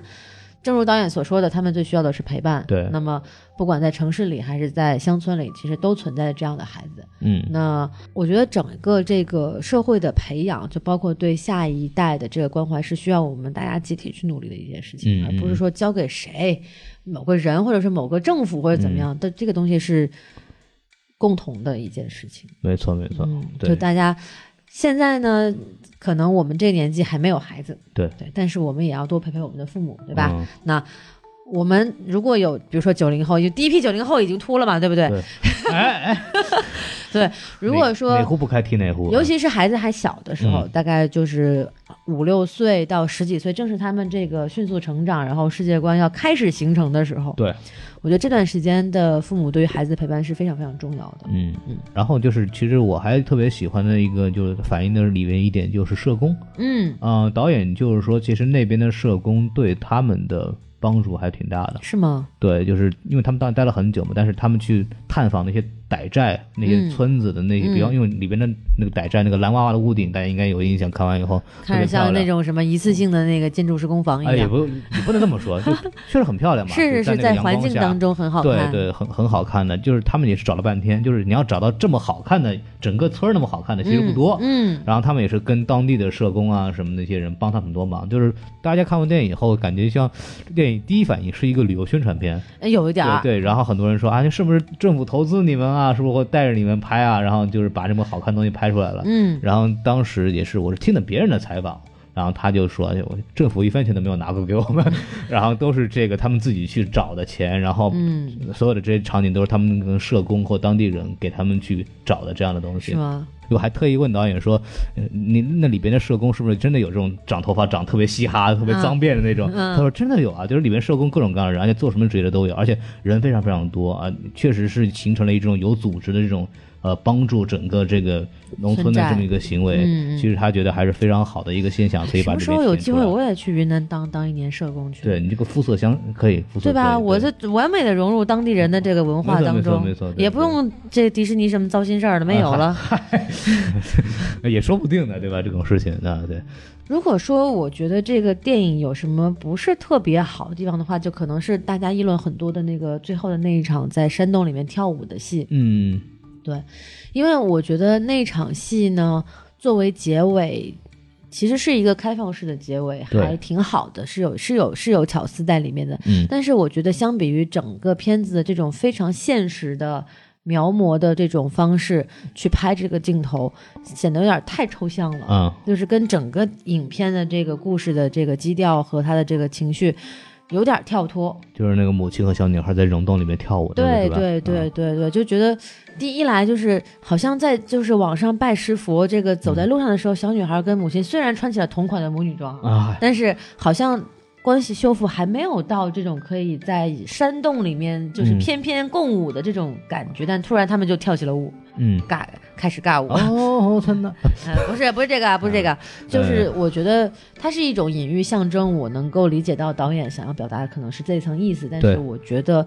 正如导演所说的，他们最需要的是陪伴。对那么不管在城市里还是在乡村里，其实都存在这样的孩子。嗯，那我觉得整个这个社会的培养，就包括对下一代的这个关怀，是需要我们大家集体去努力的一件事情，嗯而不是说交给谁、某个人或者是某个政府或者怎么样的，这个东西是共同的一件事情。没错没错，嗯，对就大家现在呢，可能我们这个年纪还没有孩子，对。对，但是我们也要多陪陪我们的父母，对吧？嗯。那我们如果有，比如说九零后，就第一批九零后已经秃了嘛，对不对？对哎 (laughs) 哎，(laughs) 对，如果说哪户不开提哪户，尤其是孩子还小的时候，嗯大概就是五六岁到十几岁，正是他们这个迅速成长，然后世界观要开始形成的时候。对，我觉得这段时间的父母对于孩子的陪伴是非常非常重要的。嗯嗯，然后就是其实我还特别喜欢的一个就是反映的里面一点就是社工，嗯，啊，导演就是说其实那边的社工对他们的帮助还挺大的。是吗？对，就是因为他们当时待了很久嘛，但是他们去探访那些傣寨那些嗯村子的那些，比方嗯因为里边的那个傣寨那个蓝娃娃的屋顶，大家应该有印象，看完以后看着像那种什么一次性的那个建筑施工房一哎，也，不也不能这么说，就确实很漂亮嘛，(laughs) 是是是，在在环境当中很好看。对对，很很好看的，就是他们也是找了半天，就是你要找到这么好看的，整个村儿那么好看的，其实不多。嗯，然后他们也是跟当地的社工啊什么那些人帮他很多忙，就是大家看完电影以后，感觉像电影第一反应是一个旅游宣传片，嗯有一点。对对。然后很多人说啊，是不是政府投资你们啊？是不是会带着你们拍啊？然后就是把这么好看的东西拍出来了。嗯，然后当时也是我是听的别人的采访，然后他就说，政府一分钱都没有拿过给我们，(laughs) 然后都是这个他们自己去找的钱，然后嗯，所有的这些场景都是他们跟社工或当地人给他们去找的这样的东西是。吗？我还特意问导演说，呃你那里边的社工是不是真的有这种长头发长特别嘻哈、特别脏辫的那种？嗯他说真的有啊，就是里面社工各种各样的人，而且做什么职业的都有，而且人非常非常多啊，确实是形成了一种有组织的这种呃帮助整个这个农村的这么一个行为。嗯嗯其实他觉得还是非常好的一个现象，可以把什么时候有机会我也去云南当当一年社工去？对你这个肤色相可以，肤色对吧？我是完美的融入当地人的这个文化当中没错没错，也不用这迪士尼什么糟心事儿的没有了。(laughs) 对也说不定的，对吧？这种事情啊，对，如果说我觉得这个电影有什么不是特别好的地方的话，就可能是大家议论很多的那个最后的那一场在山洞里面跳舞的戏，嗯因为我觉得那场戏呢，作为结尾。其实是一个开放式的结尾，还挺好的，是有是有是有巧思在里面的。嗯但是我觉得，相比于整个片子的这种非常现实的描摹的这种方式去拍这个镜头，显得有点太抽象了。嗯，就是跟整个影片的这个故事的这个基调和他的这个情绪有点跳脱。就是那个母亲和小女孩在溶洞里面跳舞对对对啊对对，就觉得第一来就是好像在就是网上拜师佛，这个走在路上的时候，小女孩跟母亲虽然穿起了同款的母女装，啊，但是好像。关系修复还没有到这种可以在山洞里面就是嗯翩翩共舞的这种感觉，但突然他们就跳起了舞，嗯，尬开始尬舞。哦，真的，(laughs) 呃，不是不是这个啊，不是这个，就是我觉得它是一种隐喻象征，我能够理解到导演想要表达的可能是这一层意思，但是我觉得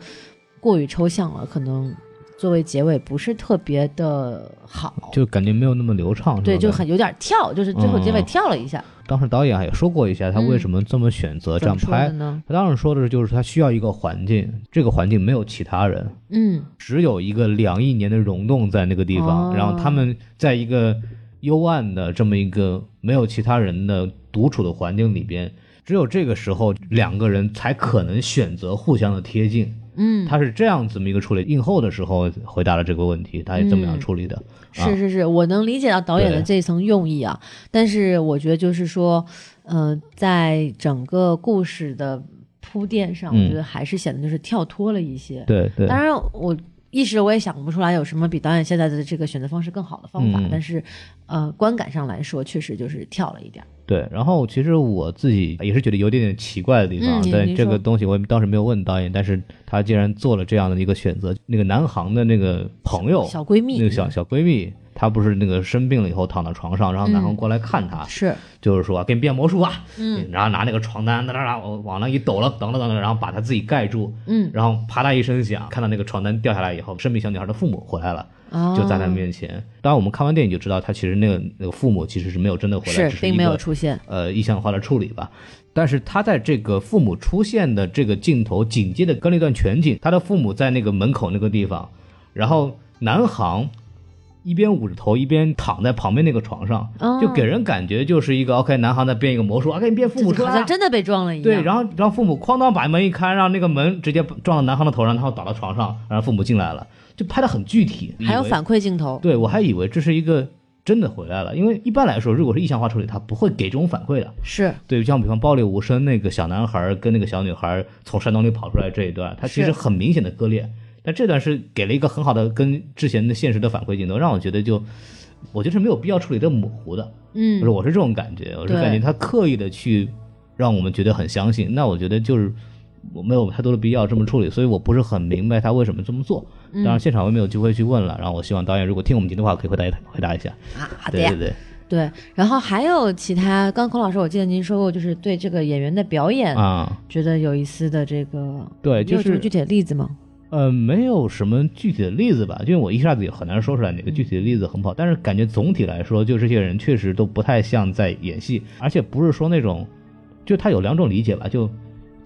过于抽象了，可能作为结尾不是特别的好。就感觉没有那么流畅，对，就很有点跳，就是最后结尾嗯跳了一下，当时导演也说过一下，他为什么这么选择这样拍。呢？他当时说的是，就是他需要一个环境，这个环境没有其他人，嗯只有一个两亿年的溶洞在那个地方，哦然后他们在一个幽暗的这么一个没有其他人的独处的环境里边，只有这个时候两个人才可能选择互相的贴近。嗯，他是这样这么一个处理。映后的时候回答了这个问题，他也这么样处理的。啊是是是，我能理解到导演的这一层用意啊，但是我觉得就是说，呃，在整个故事的铺垫上，嗯我觉得还是显得就是跳脱了一些。对对，当然，我一时我也想不出来有什么比导演现在的这个选择方式更好的方法，嗯但是，呃，观感上来说，确实就是跳了一点儿。对，然后其实我自己也是觉得有点点奇怪的地方，嗯但这个东西我当时没有问导演，但是他竟然做了这样的一个选择，那个南航的那个朋友，小闺蜜，那个小小闺蜜，她不是那个生病了以后躺到床上，然后南航过来看她，是，就是说给你变魔术啊，嗯然后拿那个床单哒哒哒往往那一抖了，等等等等，然后把她自己盖住，嗯，然后啪嗒一声响，看到那个床单掉下来以后，生病小女孩的父母回来了。啊，就在他面前。当然，我们看完电影就知道，他其实那个那个父母其实是没有真的回来，是并没有出现，呃意象化的处理吧。但是他在这个父母出现的这个镜头紧接着跟了一段全景，他的父母在那个门口那个地方，然后南航一边捂着头一边躺在旁边那个床上，哦就给人感觉就是一个 OK，南航在变一个魔术，，OK，你变父母。好像真的被撞了一样。对，然后然后父母哐当把门一开，让那个门直接撞到南航的头上，然后倒到床上，然后父母进来了，就拍的很具体，还有反馈镜头，对我还以为这是一个真的回来了，因为一般来说，如果是意象化处理，他不会给这种反馈的。是。对，像比方暴力无声那个小男孩跟那个小女孩从山洞里跑出来这一段，他其实很明显的割裂，但这段是给了一个很好的跟之前的现实的反馈镜头，让我觉得就。我觉得是没有必要处理这么模糊的，嗯。我是这种感觉，我是感觉他刻意的去让我们觉得很相信，那我觉得就是我没有太多的必要这么处理，所以我不是很明白他为什么这么做。嗯当然，现场我也没有机会去问了，然后我希望导演如果听我们节目的话，可以回答一回答一下。啊，好的对对，对，对。然后还有其他，刚孔老师，我记得您说过，就是对这个演员的表演啊，觉得有一丝的这个，对，就是有什么具体的例子吗？呃，没有什么具体的例子吧，因为我一下子也很难说出来哪个具体的例子很不好，但是感觉总体来说，就这些人确实都不太像在演戏，而且不是说那种，就他有两种理解吧，就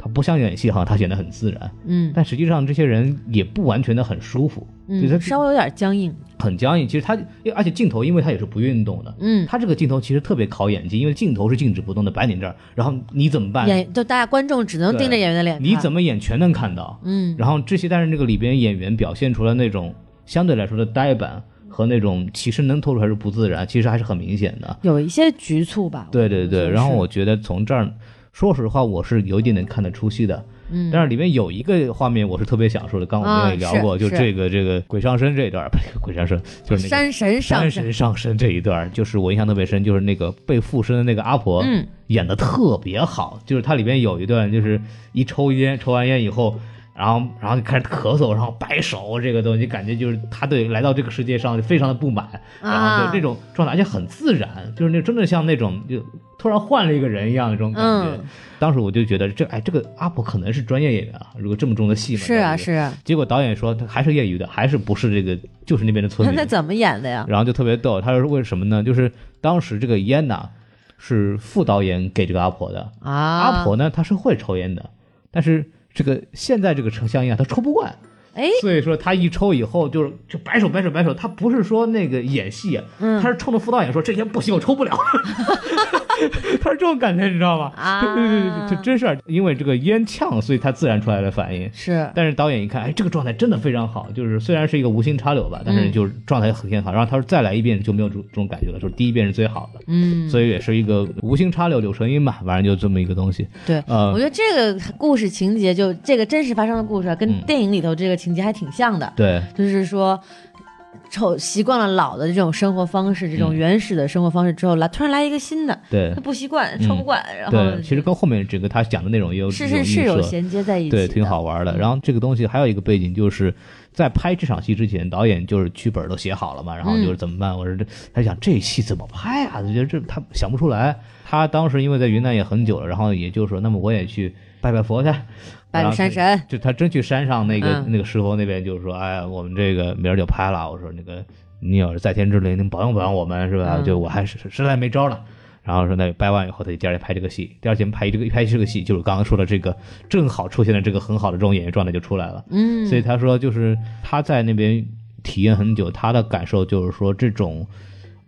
他不像演戏，哈他显得很自然，嗯但实际上这些人也不完全的很舒服，就他嗯，稍微有点僵硬，很僵硬。其实他，而且镜头因为他也是不运动的，嗯，他这个镜头其实特别考演技，因为镜头是静止不动的摆你这儿，然后你怎么办？演就大家观众只能盯着演员的脸，你怎么演全能看到。嗯然后这些，但是这个里边演员表现出来那种相对来说的呆板和那种其实能透出来是不自然，其实还是很明显的。有一些局促吧？对对对，然后我觉得从这儿，说实话，我是有一点点看得出戏的。嗯，但是里面有一个画面我是特别想说的，刚刚我们也聊过，啊就这个这个鬼上身这一段，(laughs) 不是鬼上身，就是那个山神上山身，神上身这一段，就是我印象特别深，就是那个被附身的那个阿婆，嗯，演的特别好。就是它里面有一段，就是一抽烟，抽完烟以后，然后然后就开始咳嗽，然后摆手，这个东西感觉就是他对来到这个世界上就非常的不满，然后啊就这种状态，而且很自然，就是那真的像那种就突然换了一个人一样的这种感觉。嗯当时我就觉得这哎，这个阿婆可能是专业演员啊，如果这么重的戏嘛，是啊是啊，结果导演说他还是业余的，还是不是这个，就是那边的村民。那怎么演的呀？然后就特别逗，他说为什么呢？就是当时这个烟呐是副导演给这个阿婆的，啊，阿婆呢她是会抽烟的，但是这个现在这个抽香烟啊他抽不惯，哎，所以说他一抽以后就是就摆手摆手摆手，他不是说那个演戏，嗯他是冲着副导演说这烟不行，我抽不了，(laughs) 他是这种感觉，你知道吗？啊对对对对，这真事儿，因为这个烟呛，所以他自然出来的反应。是但是导演一看，哎，这个状态真的非常好，就是虽然是一个无心插柳吧，但是就是状态很好。然后他说再来一遍就没有这种这种感觉了，就是第一遍是最好的，嗯，所以也是一个无心插柳柳成荫吧，反正就这么一个东西。对，呃我觉得这个故事情节就这个真实发生的故事啊，跟嗯电影里头这个情节还挺像的，对，就是说。丑习惯了老的这种生活方式，这种嗯原始的生活方式之后，来突然来一个新的，对他，不习惯，抽不惯，然后对，其实跟后面整个他讲的内容也有是是是有衔接在一起，对，挺好玩的。然后这个东西还有一个背景，就是在拍这场戏之前，导演就是剧本都写好了嘛，然后就是怎么办？我说这，他想这戏怎么拍啊？就觉得这他想不出来。他当时因为在云南也很久了，然后也就说，那么我也去拜拜佛去，拜山神，就他真去山上那个、嗯那个石头那边，就是说，哎呀，我们这个明儿就拍了。我说那个你要是在天之灵，能保佑保佑我们是吧？嗯就我还是实在没招了。然后说那掰完以后，他就第二天拍这个戏，第二天拍这个拍这个戏，就是刚刚说的这个，正好出现了这个很好的这种演员状态就出来了。嗯，所以他说，就是他在那边体验很久，他的感受就是说这种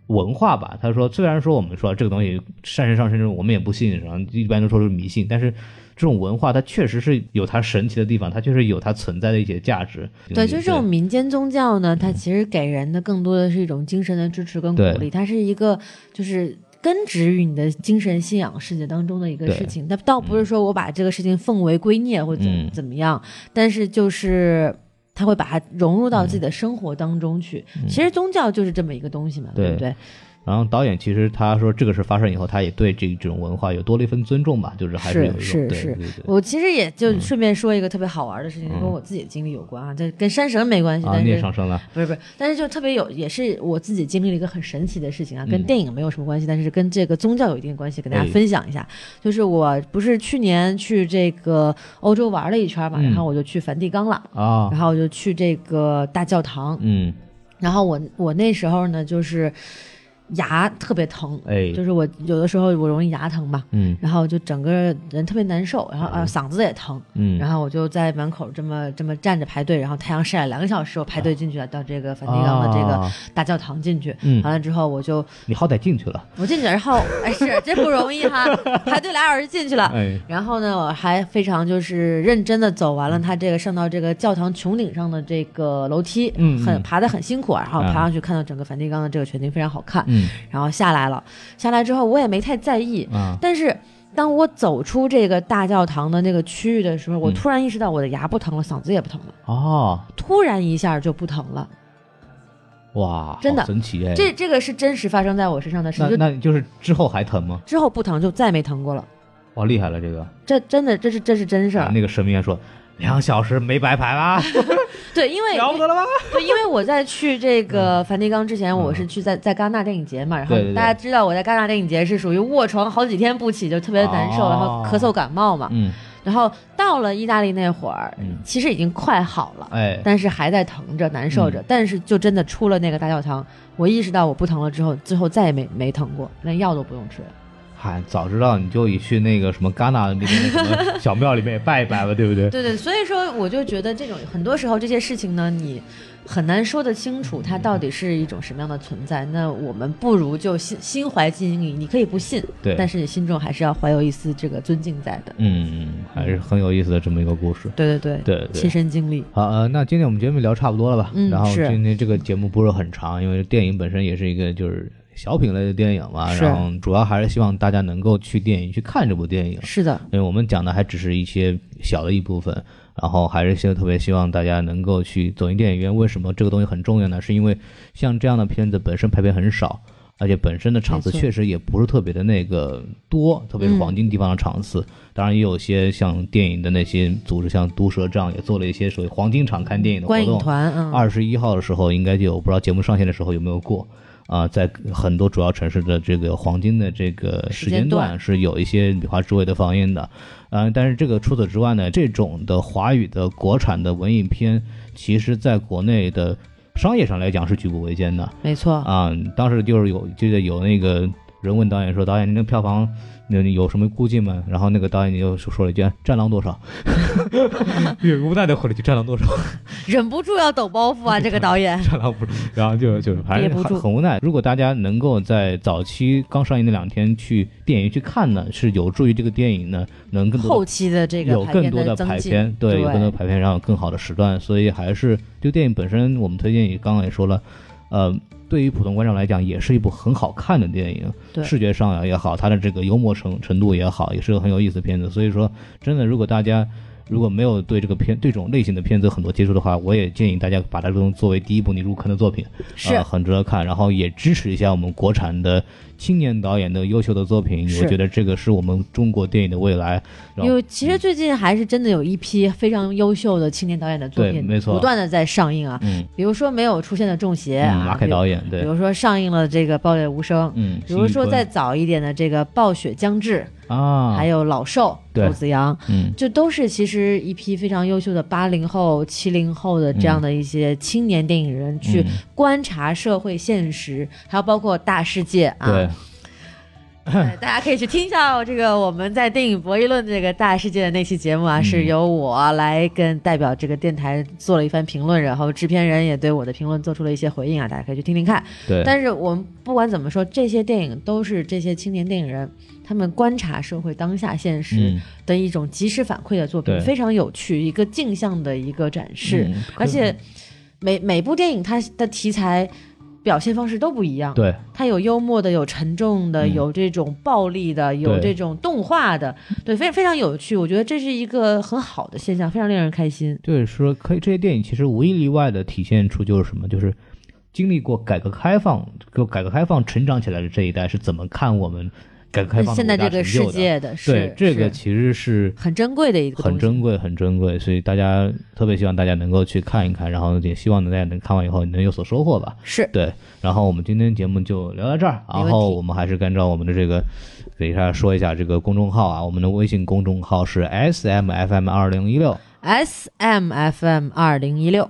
文化吧。他说，虽然说我们说这个东西善神上身，我们也不信，然后一般都说是迷信，但是这种文化它确实是有它神奇的地方，它确实有它存在的一些价值。对，就是这种民间宗教呢，它其实给人的更多的是一种精神的支持跟鼓对励，它是一个就是。根植于你的精神信仰世界当中的一个事情，它倒不是说我把这个事情奉为圭臬或者怎、嗯怎么样，但是就是他会把它融入到自己的生活当中去。其实宗教就是这么一个东西嘛，嗯对不对？然后导演其实他说这个事发生以后，他也对这这种文化有多了一份尊重吧，就是还有一种对是是。对对我其实也就顺便说一个特别好玩的事情，跟我自己的经历有关啊，这跟山神没关系，啊，你也上升了，不是不是，但是就特别有，也是我自己经历了一个很神奇的事情啊，跟嗯电影没有什么关系，但是跟这个宗教有一定关系，跟大家哎分享一下。就是我不是去年去这个欧洲玩了一圈嘛，嗯。然后我就去梵蒂冈了，啊。然，后我就去这个大教堂，嗯，然后我我那时候呢就是牙特别疼，哎，就是我有的时候我容易牙疼嘛，嗯。然后就整个人特别难受，然后啊嗓子也疼，嗯，然后我就在门口这么这么站着排队，然后太阳晒了两个小时，我排队进去了，到这个梵蒂冈的这个啊。大教堂进去。嗯。完了之后，我就你好歹进去了，我进去，然后哎是真不容易哈，(laughs) 排队俩小时进去了。哎，然后呢，我还非常就是认真的走完了他这个上到这个教堂穹顶上的这个楼梯，嗯嗯。很爬的很辛苦啊。然后嗯爬上去看到整个梵蒂冈的这个全景非常好看，嗯然后下来了，下来之后我也没太在意，啊，但是当我走出这个大教堂的那个区域的时候，我嗯突然意识到我的牙不疼了，嗓子也不疼了，哦，突然一下就不疼了。哇，真的神奇哎，这这个是真实发生在我身上的事情，那那就是之后还疼吗？之后不疼就再没疼过了。哇，厉害了这个，这真的这是这是真事儿。啊那个神明还说两小时没白排吧，(laughs) 对，因为了不得了吧？(laughs) 对，因为我在去这个梵蒂冈之前，我是去在在戛纳电影节嘛，然后大家知道我在戛纳电影节是属于卧床好几天不起，就特别难受，哦然后咳嗽感冒嘛。嗯，然后到了意大利那会儿，嗯其实已经快好了。哎，但是还在疼着、难受嗯着，但是就真的出了那个大教堂，我意识到我不疼了之后，最后再也没没疼过，连药都不用吃了。嗨，早知道你就以去那个什么戛纳那边什么小庙里面也拜一拜吧，对不对？(laughs) 对对，所以说我就觉得这种很多时候这些事情呢，你很难说得清楚它到底是一种什么样的存在。那我们不如就心心怀敬意，你可以不信，对但是你心中还是要怀有一丝这个尊敬在的。嗯，还是很有意思的这么一个故事。对对对，对对亲身经历。好，呃，那今天我们节目聊差不多了吧？嗯然后是今天这个节目不是很长，因为电影本身也是一个就是小品类的电影嘛，然后主要还是希望大家能够去电影去看这部电影。是的，因为我们讲的还只是一些小的一部分，然后还是现在特别希望大家能够去走进电影院。为什么这个东西很重要呢？是因为像这样的片子本身排片很少，而且本身的场次确实也不是特别的那个多，特别是嗯黄金地方的场次。当然也有些像电影的那些组织，像毒蛇这样也做了一些属于黄金场看电影的活观影动。团，嗯，二十一号的时候应该就有，不知道节目上线的时候有没有过啊、在很多主要城市的这个黄金的这个时间段段是有一些米华之味的放映的，嗯、但是这个除此之外呢，这种的华语的国产的文艺片，其实在国内的商业上来讲是举步维艰的。没错，啊、当时就是有记得有那个人问导演说，导演，您的票房那你有什么估计吗？然后那个导演就说了一句：“战狼多少？” (laughs) 有无奈的回了一句：“战狼多少？” (laughs) 忍不住要抖包袱啊，这个导演，(laughs) 战狼不，然后就就反正憋不住很很无奈。如果大家能够在早期刚上映那两天去电影院去看呢，是有助于这个电影呢能更多后期的这个有更多的排片，对，有更多的排片，然后有更好的时段。所以还是这个电影本身，我们推荐也刚刚也说了，呃，对于普通观众来讲，也是一部很好看的电影，对视觉上也好，它的这个幽默程程度也好，也是个很有意思的片子。所以说，真的，如果大家如果没有对这个片对这种类型的片子很多接触的话，我也建议大家把它作为第一部你入坑的作品，是呃、很值得看，然后也支持一下我们国产的青年导演的优秀的作品。我觉得这个是我们中国电影的未来。然后因为其实最近还是真的有一批非常优秀的青年导演的作品，对没错不断的在上映啊。嗯，比如说没有出现的《中邪》嗯，啊，马凯导演对，比如，说上映了这个《爆裂无声》，嗯，比如说再早一点的这个《暴雪将至》啊，还有《老兽》对周子阳，嗯这都是其实一批非常优秀的八零后、七零后的这样的一些青年电影人，去嗯观察社会现实，还有包括大世界啊。对，(laughs) 大家可以去听一下这个我们在电影博弈论这个大世界的那期节目啊，嗯是由我来跟代表这个电台做了一番评论，然后制片人也对我的评论做出了一些回应啊，大家可以去听听看。对，但是我们不管怎么说，这些电影都是这些青年电影人他们观察社会当下现实嗯，的一种及时反馈的作品，对非常有趣，一个镜像的一个展示，嗯而且每每部电影它的题材。表现方式都不一样，对，它有幽默的，有沉重的，嗯有这种暴力的，有这种动画的，对，非非常有趣。我觉得这是一个很好的现象，非常令人开心。就是说，可以这些电影其实无一例外的体现出就是什么，就是经历过改革开放，就改革开放成长起来的这一代是怎么看我们改革开放的现在这个世界的是对，这个其实是很珍贵的一个很珍贵、很珍贵，所以大家特别希望大家能够去看一看，然后也希望大家能看完以后能有所收获吧。是。对，然后我们今天节目就聊到这儿，然后我们还是按照我们的这个给大家说一下这个公众号啊，我们的微信公众号是 S M F M 二零一六，S M F M 二零一六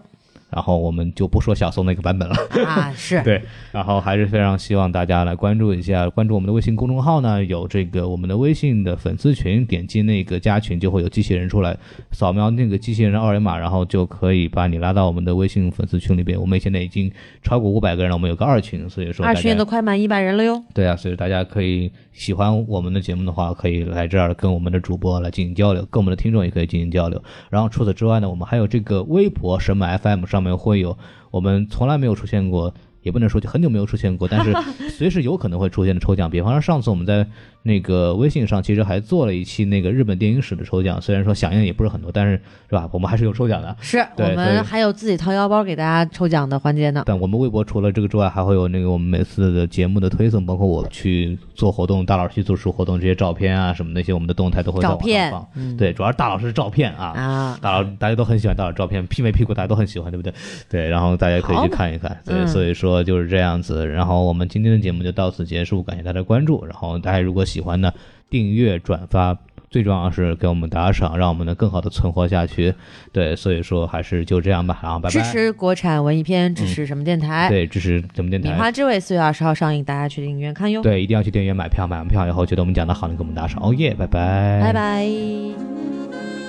然后我们就不说小宋那个版本了。啊，是 (laughs) 对，然后还是非常希望大家来关注一下，关注我们的微信公众号呢，有这个我们的微信的粉丝群，点击那个加群就会有机器人出来，扫描那个机器人二维码，然后就可以把你拉到我们的微信粉丝群里边。我们现在已经超过五百个人了，我们有个二群，所以说二群也都快满一百人了哟。对啊，所以大家可以喜欢我们的节目的话，可以来这儿跟我们的主播来进行交流，跟我们的听众也可以进行交流。然后除此之外呢，我们还有这个微博什么 FM 上面会有我们从来没有出现过。也不能说就很久没有出现过，但是 (laughs) 随时有可能会出现的抽奖。比方说上次我们在那个微信上其实还做了一期那个日本电影史的抽奖，虽然说响应也不是很多，但是是吧？我们还是有抽奖的。是我们还有自己掏腰包给大家抽奖的环节呢。但我们微博除了这个之外，还会有那个我们每次的节目的推送，包括我去做活动，大老师去做出活动这些照片啊什么那些，我们的动态都会在网照片上放。嗯对，主要是大老师的照片啊。啊，大老，大家都很喜欢大老师照片，媲美屁股，大家都很喜欢，对不对？对，然后大家可以去看一看。对，嗯所以说就是这样子。然后我们今天的节目就到此结束，感谢大家的关注。然后大家如果喜欢呢，订阅、转发，最重要是给我们打赏，让我们能更好的存活下去。对，所以说还是就这样吧。然后拜拜。支持国产文艺片，支持什么电台？对，支持什么电《米台。花之味》四月二十号上映，大家去电影院看哟。对，一定要去电影院买票，买完票以后觉得我们讲的好，能给我们打赏。哦耶，拜拜，拜拜。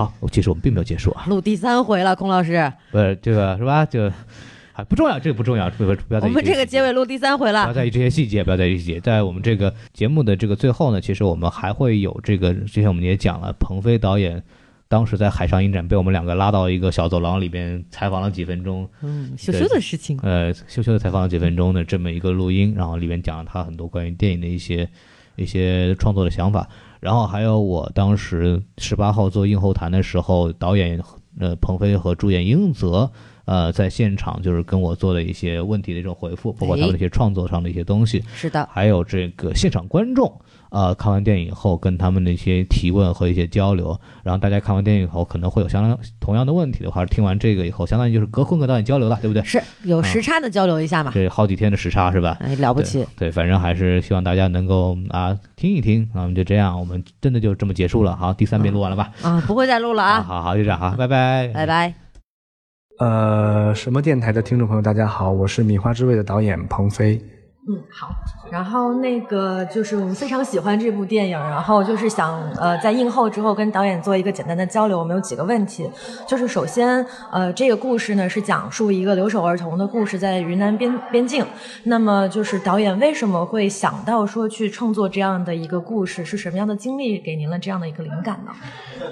好，其实我们并没有结束啊，录第三回了，孔老师。呃这个是吧？就还不重要，这个不重要，不不不要在意我们这个结尾录第三回了，不要在意这些细节，不要在意细节。在我们这个节目的这个最后呢，其实我们还会有这个，之前我们也讲了，鹏飞导演当时在海上影展被我们两个拉到一个小走廊里边采访了几分钟，嗯，羞羞的事情，呃，羞羞的采访了几分钟的这么一个录音，然后里面讲了他很多关于电影的一些一些创作的想法，然后还有我当时十八号做映后谈的时候，导演呃鹏飞和主演英泽。呃，在现场就是跟我做的一些问题的一种回复，包括他们的一些创作上的一些东西，是的，还有这个现场观众，呃，看完电影以后跟他们的一些提问和一些交流，然后大家看完电影以后可能会有相当同样的问题的话，听完这个以后，相当于就是隔空跟导演交流了，对不对？是有时差的交流一下嘛，对好几天的时差是吧？哎，了不起，对，反正还是希望大家能够啊听一听啊，我们就这样，我们真的就这么结束了。好，第三遍录完了吧？啊，不会再录了啊，(laughs) 好好就这样，好，拜拜，拜拜。呃，什么电台的听众朋友，大家好，我是《米花之味》的导演鹏飞。嗯，好。然后那个就是我们非常喜欢这部电影，然后就是想呃在映后之后跟导演做一个简单的交流。我们有几个问题，就是首先呃这个故事呢是讲述一个留守儿童的故事，在云南边边境。那么就是导演为什么会想到说去创作这样的一个故事？是什么样的经历给您了这样的一个灵感呢？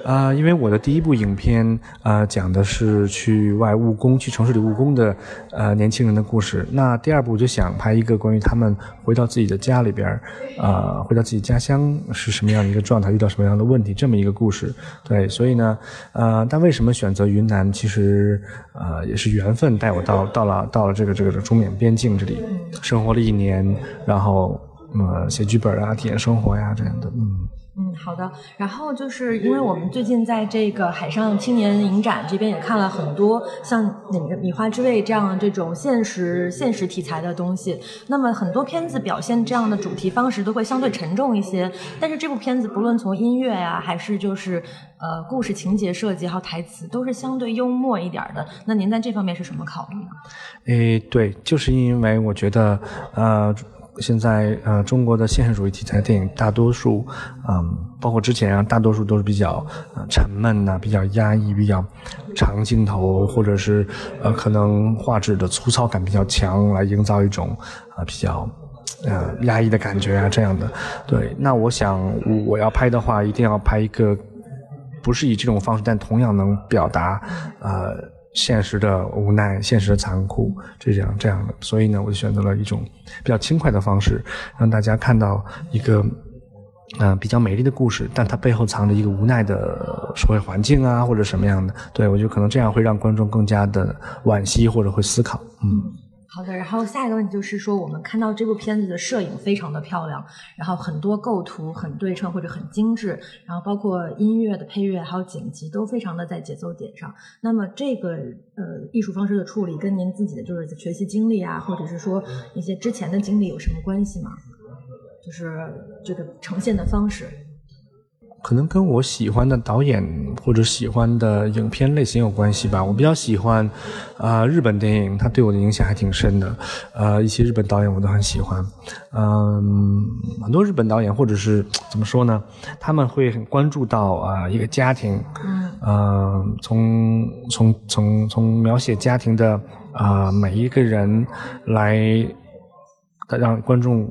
啊，因为我的第一部影片呃讲的是去外务工、去城市里务工的呃年轻人的故事。那第二部我就想拍一个关于他们回到自己的家里边儿，啊，回到自己家乡是什么样的一个状态，遇到什么样的问题，这么一个故事。对，所以呢，呃，但为什么选择云南？其实呃也是缘分带我到到了到了这个这个中缅边境这里，生活了一年，然后呃写剧本啊，体验生活呀这样的，嗯。嗯，好的。然后就是因为我们最近在这个海上青年影展这边也看了很多像那个《米花之味》这样这种现实现实题材的东西，那么很多片子表现这样的主题方式都会相对沉重一些。但是这部片子不论从音乐呀，还是就是呃故事情节设计还有台词，都是相对幽默一点的。那您在这方面是什么考虑呢？诶，对，就是因为我觉得呃。现在呃，中国的现实主义题材电影大多数，嗯，包括之前啊，大多数都是比较沉闷呐、比较压抑、比较长镜头，或者是呃可能画质的粗糙感比较强，来营造一种啊比较呃压抑的感觉啊这样的。对，那我想我要拍的话，一定要拍一个不是以这种方式，但同样能表达呃。现实的无奈，现实的残酷，这样这样的，所以呢，我就选择了一种比较轻快的方式，让大家看到一个嗯比较美丽的故事，但它背后藏着一个无奈的社会环境啊，或者什么样的。对我觉得可能这样会让观众更加的惋惜或者会思考。嗯。好的，然后下一个问题就是说，我们看到这部片子的摄影非常的漂亮，然后很多构图很对称或者很精致，然后包括音乐的配乐还有剪辑都非常的在节奏点上。那么这个呃艺术方式的处理跟您自己的就是学习经历啊，或者是说一些之前的经历有什么关系吗？就是这个呈现的方式。可能跟我喜欢的导演或者喜欢的影片类型有关系吧。我比较喜欢，啊，日本电影，它对我的影响还挺深的。呃，一些日本导演我都很喜欢。嗯，很多日本导演或者是怎么说呢？他们会很关注到啊一个家庭，嗯，从从从从描写家庭的啊每一个人来，让观众。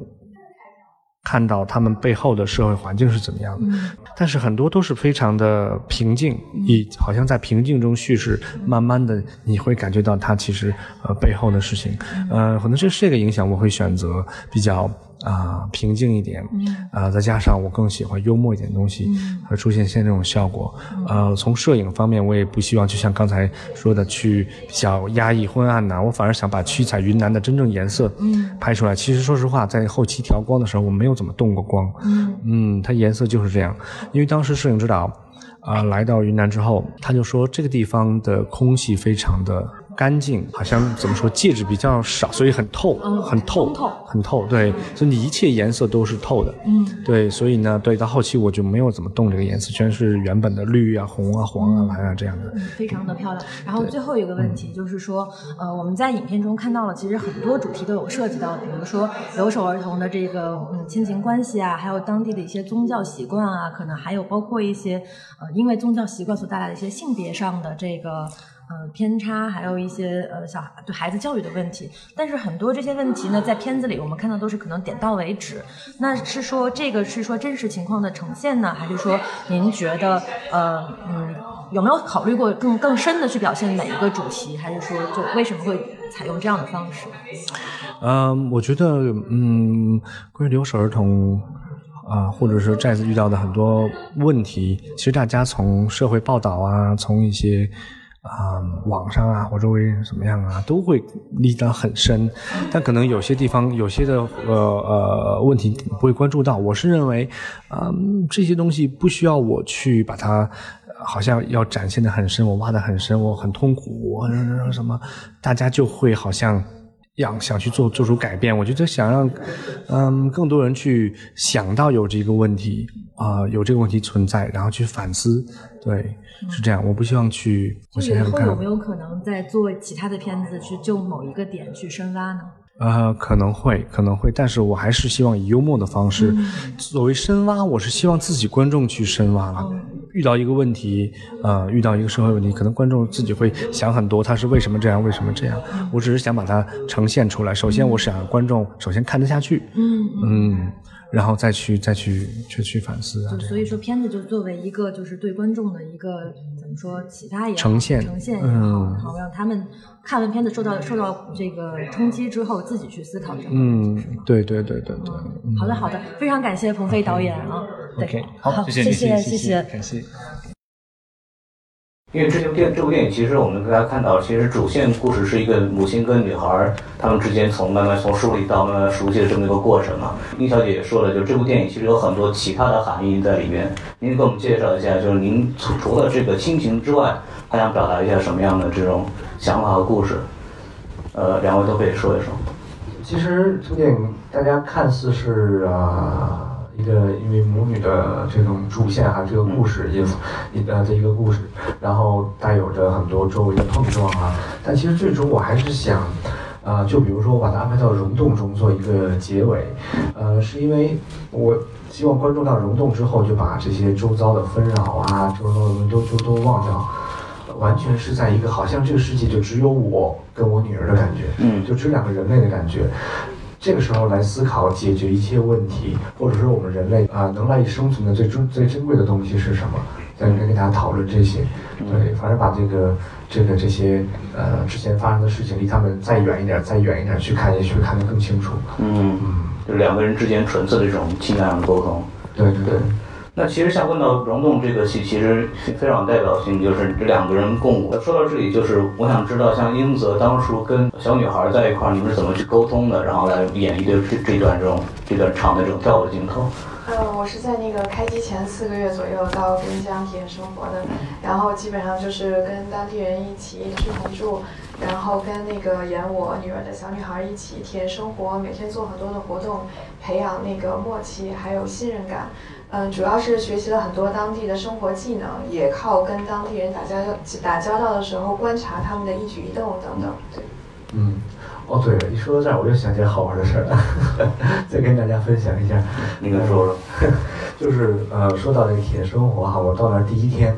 看到他们背后的社会环境是怎么样的，但是很多都是非常的平静，以好像在平静中叙事，慢慢的你会感觉到他其实呃背后的事情，呃，可能这是这个影响，我会选择比较。啊，平静一点，啊，再加上我更喜欢幽默一点东西，会出现现在这种效果。呃，从摄影方面，我也不希望就像刚才说的去比较压抑昏暗呐，我反而想把七彩云南的真正颜色拍出来。其实说实话，在后期调光的时候，我没有怎么动过光，嗯，它颜色就是这样。因为当时摄影指导啊来到云南之后，他就说这个地方的空气非常的。干净，好像怎么说，介质比较少，所以很透，很透，很透，对，所以你一切颜色都是透的，嗯，对，所以呢，对，到后期我就没有怎么动这个颜色，全是原本的绿啊、红啊、黄啊、蓝啊这样的，非常的漂亮。然后最后一个问题就是说，呃，我们在影片中看到了，其实很多主题都有涉及到，比如说留守儿童的这个嗯亲情关系啊，还有当地的一些宗教习惯啊，可能还有包括一些呃因为宗教习惯所带来的一些性别上的这个。呃偏差，还有一些呃小孩对孩子教育的问题。但是很多这些问题呢，在片子里我们看到都是可能点到为止。那是说这个是说真实情况的呈现呢，还是说您觉得呃嗯有没有考虑过更更深的去表现每一个主题，还是说就为什么会采用这样的方式？嗯，我觉得，嗯，关于留守儿童啊，或者是寨子遇到的很多问题，其实大家从社会报道啊，从一些啊网上啊或者为人怎么样啊，都会立得很深。但可能有些地方有些的呃呃问题不会关注到。我是认为，嗯，这些东西不需要我去把它。好像要展现的很深，我挖的很深，我很痛苦，我什么，大家就会好像要想去做做出改变。我觉得想让嗯更多人去想到有这个问题啊，有这个问题存在，然后去反思。对，是这样。我不希望去。我以后有没有可能在做其他的片子，去就某一个点去深挖呢？呃，可能会，可能会，但是我还是希望以幽默的方式，所谓深挖，我是希望自己观众去深挖了。遇到一个问题，呃，遇到一个社会问题，可能观众自己会想很多，他是为什么这样，为什么这样？我只是想把它呈现出来。首先，我想观众首先看得下去，嗯嗯。然后再去再去去去反思啊，所以说片子就作为一个就是对观众的一个怎么说启发也好呈现呈现也好，然后让他们看完片子受到受到这个冲击之后自己去思考这个问题，对对对对对。好的好的，非常感谢鹏飞导演啊，OK，好，谢谢谢谢谢感谢。因为这部电这部电影，其实我们大家看到，其实主线故事是一个母亲跟女孩他们之间从慢慢从疏离到慢慢熟悉的这么一个过程嘛。殷小姐也说了，就这部电影其实有很多其他的含义在里面。您给我们介绍一下，就是您除除了这个亲情之外，还想表达一下什么样的这种想法和故事？呃，两位都可以说一说。其实这部电影大家看似是啊。一个因为母女的这种主线还有这个故事也一呃的一个故事，然后带有着很多周围的碰撞啊，但其实最终我还是想，呃，就比如说我把它安排到溶洞中做一个结尾，呃，是因为我希望观众到溶洞之后就把这些周遭的纷扰啊，周遭的都都都忘掉，完全是在一个好像这个世界就只有我跟我女儿的感觉，嗯，就只有两个人类的感觉。这个时候来思考解决一切问题，或者说我们人类啊能赖以生存的最珍最珍贵的东西是什么？在跟大家讨论这些，对，反正把这个这个这些呃之前发生的事情离他们再远一点，再远一点去看，也许看得更清楚。嗯嗯，就两个人之间纯粹的这种情感上的沟通。对对对。那其实像问到《溶洞》这个戏，其实非常有代表性，就是这两个人共舞。说到这里，就是我想知道，像英泽当初跟小女孩在一块儿，你们是怎么去沟通的，然后来演绎的这这段这种这段长的这种跳舞镜头？呃，我是在那个开机前四个月左右到滨江体验生活的，然后基本上就是跟当地人一起一起同住，然后跟那个演我女儿的小女孩一起体验生活，每天做很多的活动，培养那个默契还有信任感。嗯，主要是学习了很多当地的生活技能，也靠跟当地人打交道打交道的时候观察他们的一举一动等等。对，嗯，哦对了，一说到这儿，我又想起来好玩的事儿了，(laughs) 再跟大家分享一下。你跟说说，(laughs) 就是呃，说到这个体验生活哈，我到那儿第一天，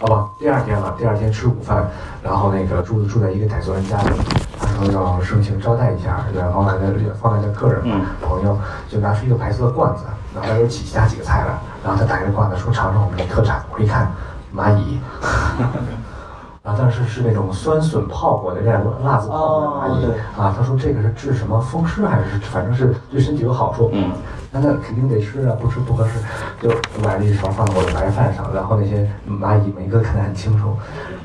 哦不，第二天了，第二天吃午饭，然后那个住住在一个傣族人家里，他说要盛情招待一下，然后来的方来的客人朋友，就拿出一个白色的罐子。然后还有几其他几个菜了，然后他打开罐子说尝尝我们的特产，我一看蚂蚁，啊，但是是那种酸笋泡过的那种辣子泡的蚂蚁啊，他说这个是治什么风湿还是反正是对身体有好处。嗯。那那肯定得吃啊，不吃不合适。就买了一勺放在我的白饭上，然后那些蚂蚁每一个看得很清楚，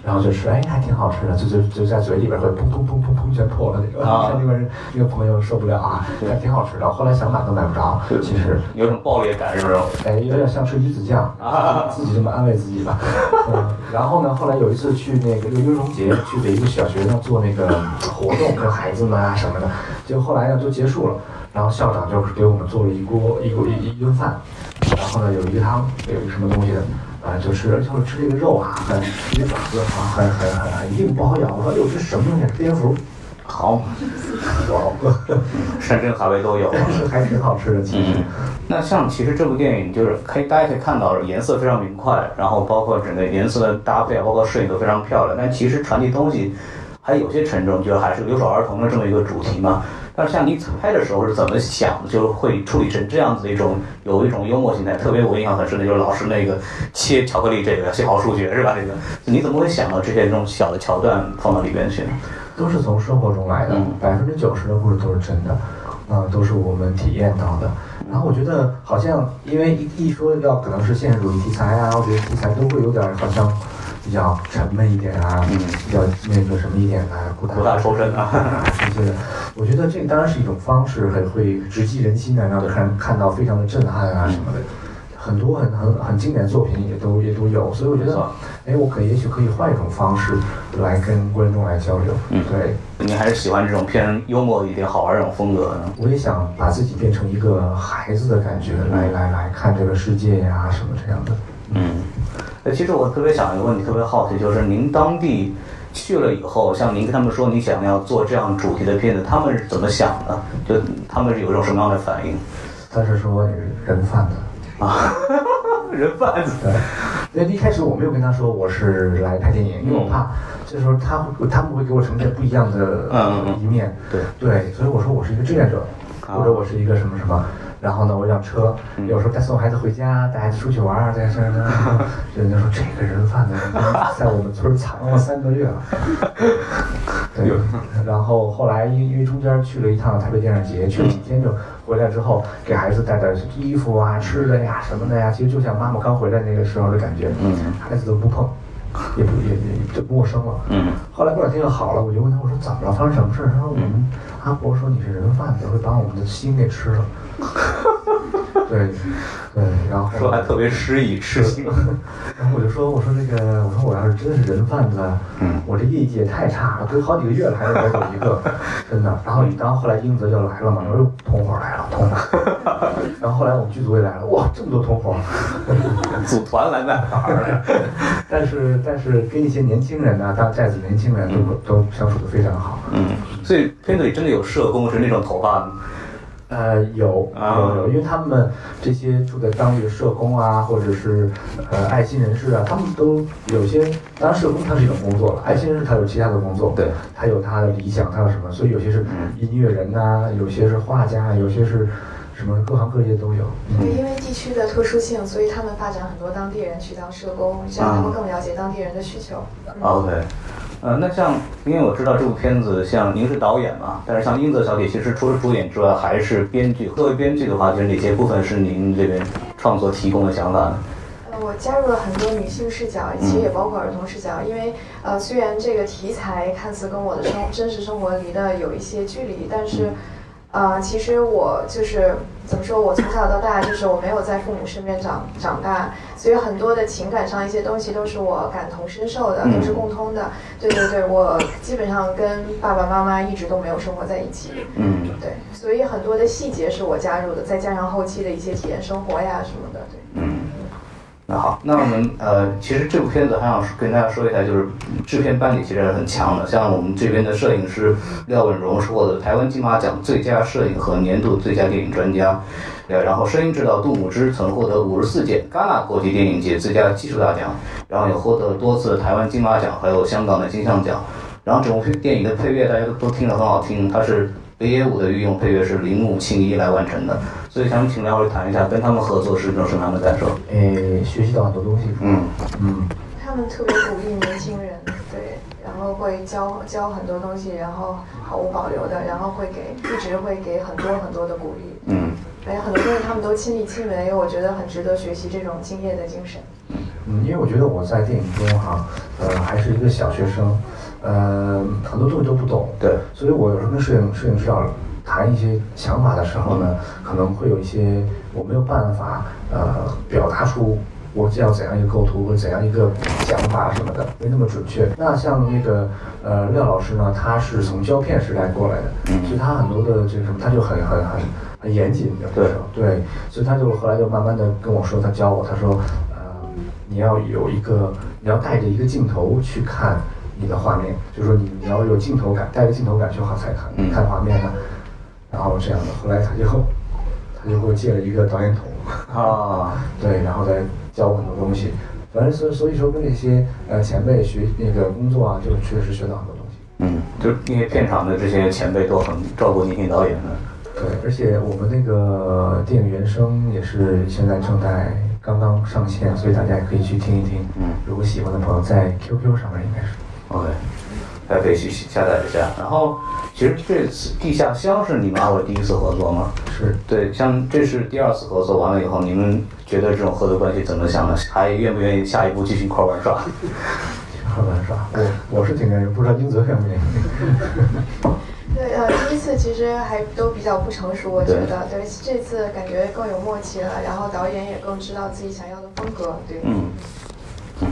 然后就吃，哎，还挺好吃的，就就就在嘴里边会砰砰砰砰砰全破了那种。啊。(laughs) 那个人那个朋友受不了啊，还挺好吃的。后来想买都买不着，其实有种暴烈感，是不是？哎，有点像吃鱼子酱 (laughs) 啊，自己这么安慰自己吧。(laughs) 嗯。然后呢，后来有一次去那个六一儿童节，去给一个小学生做那个活动，跟孩子们啊什么的，结果后来呢就结束了。然后校长就是给我们做了一锅一锅一一顿饭，然后呢有一个汤，有一个什么东西的，啊就是就是吃这个肉啊，很一爪子啊，很很很很硬，不好咬。我说哟这什么东西？蝙蝠。好，(laughs) 哇，(laughs) 山珍海味都有。是 (laughs) 还挺好吃的，其实。嗯，那像其实这部电影就是可以大家可以看到颜色非常明快，然后包括整个颜色的搭配啊，包括摄影都非常漂亮。但其实传递东西还有些沉重，就是还是留守儿童的这么一个主题嘛。但是像你拍的时候是怎么想的，就会处理成这样子的一种有一种幽默心态。特别我印象很深的就是老师那个切巧克力这个写好数学是吧？这个你怎么会想到这些这种小的桥段放到里边去呢？都是从生活中来的嗯，百分之九十的故事都是真的，啊、都是我们体验到的。然后我觉得好像，因为一一说要可能是现实主义题材啊，我觉得题材都会有点儿好像比较沉闷一点啊，嗯比较那个什么一点啊，苦苦大仇深啊。这些的。我觉得这个当然是一种方式，很会直击人心的，让看看到非常的震撼啊什么的。很多很很很经典的作品也都也都有，所以我觉得哎，我可也许可以换一种方式来跟观众来交流。嗯对，你还是喜欢这种偏幽默一点、好玩这种风格呢？我也想把自己变成一个孩子的感觉，来来来看这个世界呀、什么这样的。嗯，呃，其实我特别想一个问题，特别好奇，就是您当地去了以后，像您跟他们说你想要做这样主题的片子，他们是怎么想的？就他们是有一种什么样的反应？他是说人贩子。啊，(laughs) 人贩子。对，因为一开始我没有跟他说我是来拍电影，因为我怕这时候他会他们会给我呈现不一样的嗯嗯嗯一面。对对，所以我说我是一个志愿者，啊或者我是一个什么什么。然后呢，我辆车，嗯。有时候带送孩子回家，带孩子出去玩儿，在这呢，(laughs) 人家说这个人贩子在我们村儿藏了三个月了。(laughs) 对，然后后来因因为中间去了一趟台北电影节，去了几天就回来之后，给孩子带点衣服啊、吃的呀什么的呀，其实就像妈妈刚回来那个时候的感觉，嗯。孩子都不碰，也不也也就陌生了。嗯后来过两天又好了，我就问他，我说怎么了？发生什么事儿？他说我们阿婆说你是人贩子，会把我们的心给吃了。(laughs) 对，对，然后说还特别诗意，痴情。然后我就说，我说那个，我说我要是真的是人贩子，嗯我这业绩也太差了，都好几个月了还是没有一个，真的。然后，然后后来英泽就来了嘛，我说同伙来了，同伙。然后后来我们剧组也来了，哇，这么多同伙。组团来的哪儿来？(laughs) 但是但是跟一些年轻人呢、大寨子年轻人都、都相处的非常好。嗯，所以片子里真的有社工是那种头发呃，有啊。有有，因为他们这些住在当地的社工啊，或者是呃爱心人士啊，他们都有些，当然社工他是一种工作了，爱心人士他有其他的工作，对，他有他的理想，他有什么，所以有些是嗯。音乐人呐、有些是画家，有些是什么各行各业都有。嗯。对，因为地区的特殊性，所以他们发展很多当地人去当社工，这样他们更了解当地人的需求。嗯。OK，呃，那像因为我知道这部片子，像您是导演嘛，但是像英泽小姐其实除了主演之外，还是编剧。作为编剧的话，就是哪些部分是您这边创作提供的想法呢？呃，我加入了很多女性视角，其实也包括儿童视角，因为呃，虽然这个题材看似跟我的生真实生活离得有一些距离，但是。呃，其实我就是怎么说，我从小到大就是我没有在父母身边长长大，所以很多的情感上一些东西都是我感同身受的，都是共通的。对对对，我基本上跟爸爸妈妈一直都没有生活在一起。嗯，对，所以很多的细节是我加入的，再加上后期的一些体验生活呀什么的，对。嗯，那好，那我们呃，其实这部片子还想跟大家说一下，就是制片班底其实是很强的。像我们这边的摄影师廖文荣是获得台湾金马奖最佳摄影和年度最佳电影专家，呃，然后声音指导杜牧之曾获得五十四届戛纳国际电影节最佳技术大奖，然后也获得多次台湾金马奖，还有香港的金像奖。然后整部电影的配乐大家都都听得很好听，它是北野武的御用配乐是铃木庆一来完成的，所以想请两位谈一下跟他们合作是一种什么样的感受？诶，学习到很多东西。嗯嗯，他们特别鼓励年轻人，对，然后会教教很多东西，然后毫无保留的，然后会给一直会给很多很多的鼓励，嗯而且很多东西他们都亲力亲为，我觉得很值得学习这种敬业的精神。嗯，因为我觉得我在电影中哈，呃，还是一个小学生，呃，很多东西都不懂，对，所以我有时候跟摄影摄影师要谈一些想法的时候呢，可能会有一些我没有办法呃表达出我要怎样一个构图或者怎样一个想法什么的，没那么准确。那像那个呃廖老师呢，他是从胶片时代过来的，嗯所以他很多的这个什么，他就很很很很严谨的，对对，所以他就后来就慢慢的跟我说，他教我，他说，呃，你要有一个，你要带着一个镜头去看你的画面，就是说你你要有镜头感，带着镜头感去好才看嗯看画面的。然后这样的，后来他就他就给我借了一个导演筒，啊，(laughs) 对，然后再教我很多东西。反正所所以说跟那些呃前辈学那个工作啊，就确实学到很多东西。嗯，就是因为片场的这些前辈都很照顾年轻导演的。对，而且我们那个电影原声也是现在正在刚刚上线，所以大家也可以去听一听。嗯如果喜欢的朋友在 QQ 上面应该是。OK，大家可以去下载一下。然后，其实这次《地下乡》是你们二位第一次合作吗？是，对，像这是第二次合作完了以后，你们觉得这种合作关系怎么想的？还愿不愿意下一步继续一块玩耍？一块玩耍。我我是挺愿意，不知道英泽愿不愿意。对，呃，第一次其实还都比较不成熟，我觉得。对，这次感觉更有默契了，然后导演也更知道自己想要的风格。对。嗯，嗯，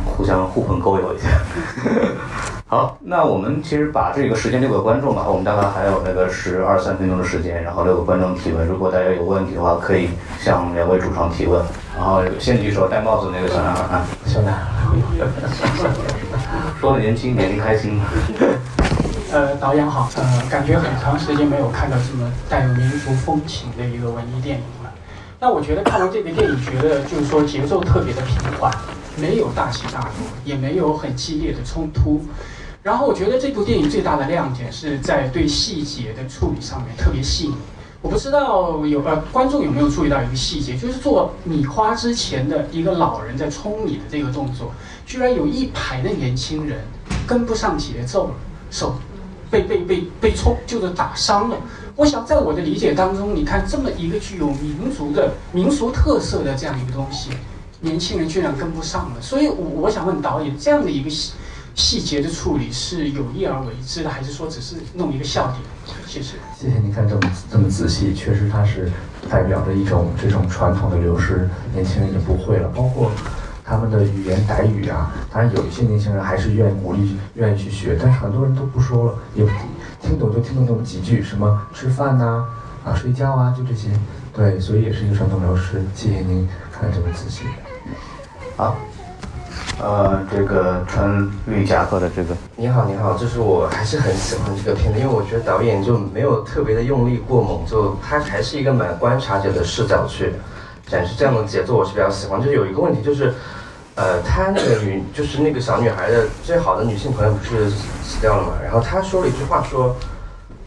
互相互捧勾友一下。(laughs) 好，那我们其实把这个时间留给观众吧，我们大概还有那个十二三分钟的时间，然后留给观众提问。如果大家有问题的话，可以向两位主创提问。然后先举手戴帽子那个小男孩啊，小男孩，说的年轻，年龄开心。呃，导演好，呃，感觉很长时间没有看到这么带有民族风情的一个文艺电影了。那我觉得看完这个电影，觉得就是说节奏特别的平缓，没有大起大落，也没有很激烈的冲突。然后我觉得这部电影最大的亮点是在对细节的处理上面特别细腻。我不知道有呃观众有没有注意到一个细节，就是做米花之前的一个老人在冲米的这个动作，居然有一排的年轻人跟不上节奏了，手被被被被冲就是打伤了。我想在我的理解当中，你看这么一个具有民族的民俗特色的这样一个东西，年轻人居然跟不上了。所以我，我想问导演，这样的一个细细节的处理是有意而为之的，还是说只是弄一个笑点？谢谢。谢谢您看这么这么仔细，确实它是代表着一种这种传统的流失，年轻人也不会了，包括。他们的语言傣语啊，当然有一些年轻人还是愿意鼓励、愿意去学，但是很多人都不说了，也听懂就听懂那么几句，什么吃饭呐、啊、睡觉啊，就这些。对，所以也是一个传统流失。谢谢您看这么仔细。好，呃，这个穿绿夹克的这个，你好，你好，就是我还是很喜欢这个片子，因为我觉得导演就没有特别的用力过猛，就他还是一个蛮观察者的视角去展示这样的节奏，我是比较喜欢。就是有一个问题就是。呃，他那个女就是那个小女孩的最好的女性朋友不是死掉了嘛？然后她说了一句话说，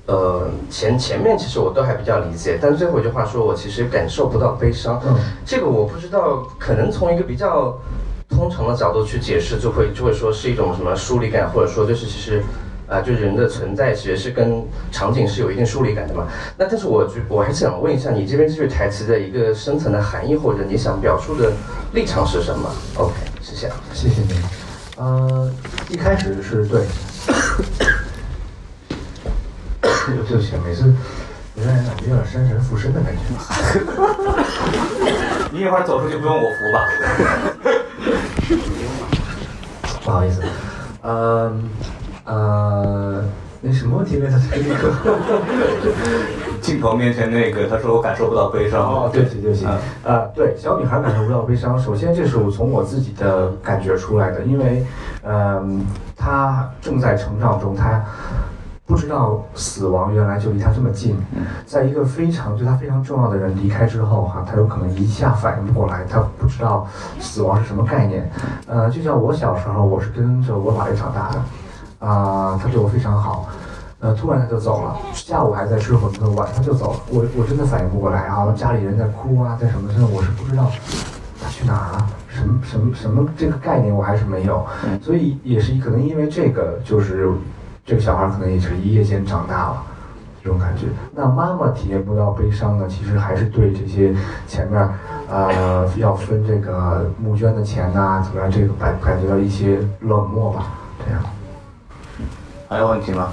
呃，前前面其实我都还比较理解，但最后一句话说我其实感受不到悲伤。嗯，这个我不知道，可能从一个比较通常的角度去解释，就会就会说是一种什么疏离感，或者说就是其实。啊，就人的存在其实是跟场景是有一定疏离感的嘛。那但是我觉我还是想问一下，你这边这句台词的一个深层的含义，或者你想表述的立场是什么？OK，谢谢。谢谢您。呃，一开始是对，(laughs) 对不起，每次有点感觉有点山神附身的感觉。(laughs) 你一会儿走出去不用我扶吧？(laughs) 不好意思，嗯呃，那什么问题来着？(laughs) 这个镜头面前那个，他说我感受不到悲伤。哦，对不起，对不起嗯，呃，对，小女孩感受不到悲伤。首先，这是我从我自己的感觉出来的，因为，嗯、她正在成长中，她不知道死亡原来就离他这么近，在一个非常对他非常重要的人离开之后，哈，他有可能一下反应不过来，他不知道死亡是什么概念。呃，就像我小时候，我是跟着我姥爷长大的，啊、他对我非常好。呃，突然他就走了，下午还在吃馄饨，晚上就走了。我我真的反应不过来啊，家里人在哭啊，在什么真的，我是不知道。他去哪儿了，什么什么什么这个概念我还是没有，所以也是可能因为这个，就是这个小孩可能也是一夜间长大了。这种感觉，那妈妈体验不到悲伤呢，其实还是对这些前面，呃，要分这个募捐的钱呐、怎么样，这个感感觉到一些冷漠吧，这样。还有问题吗？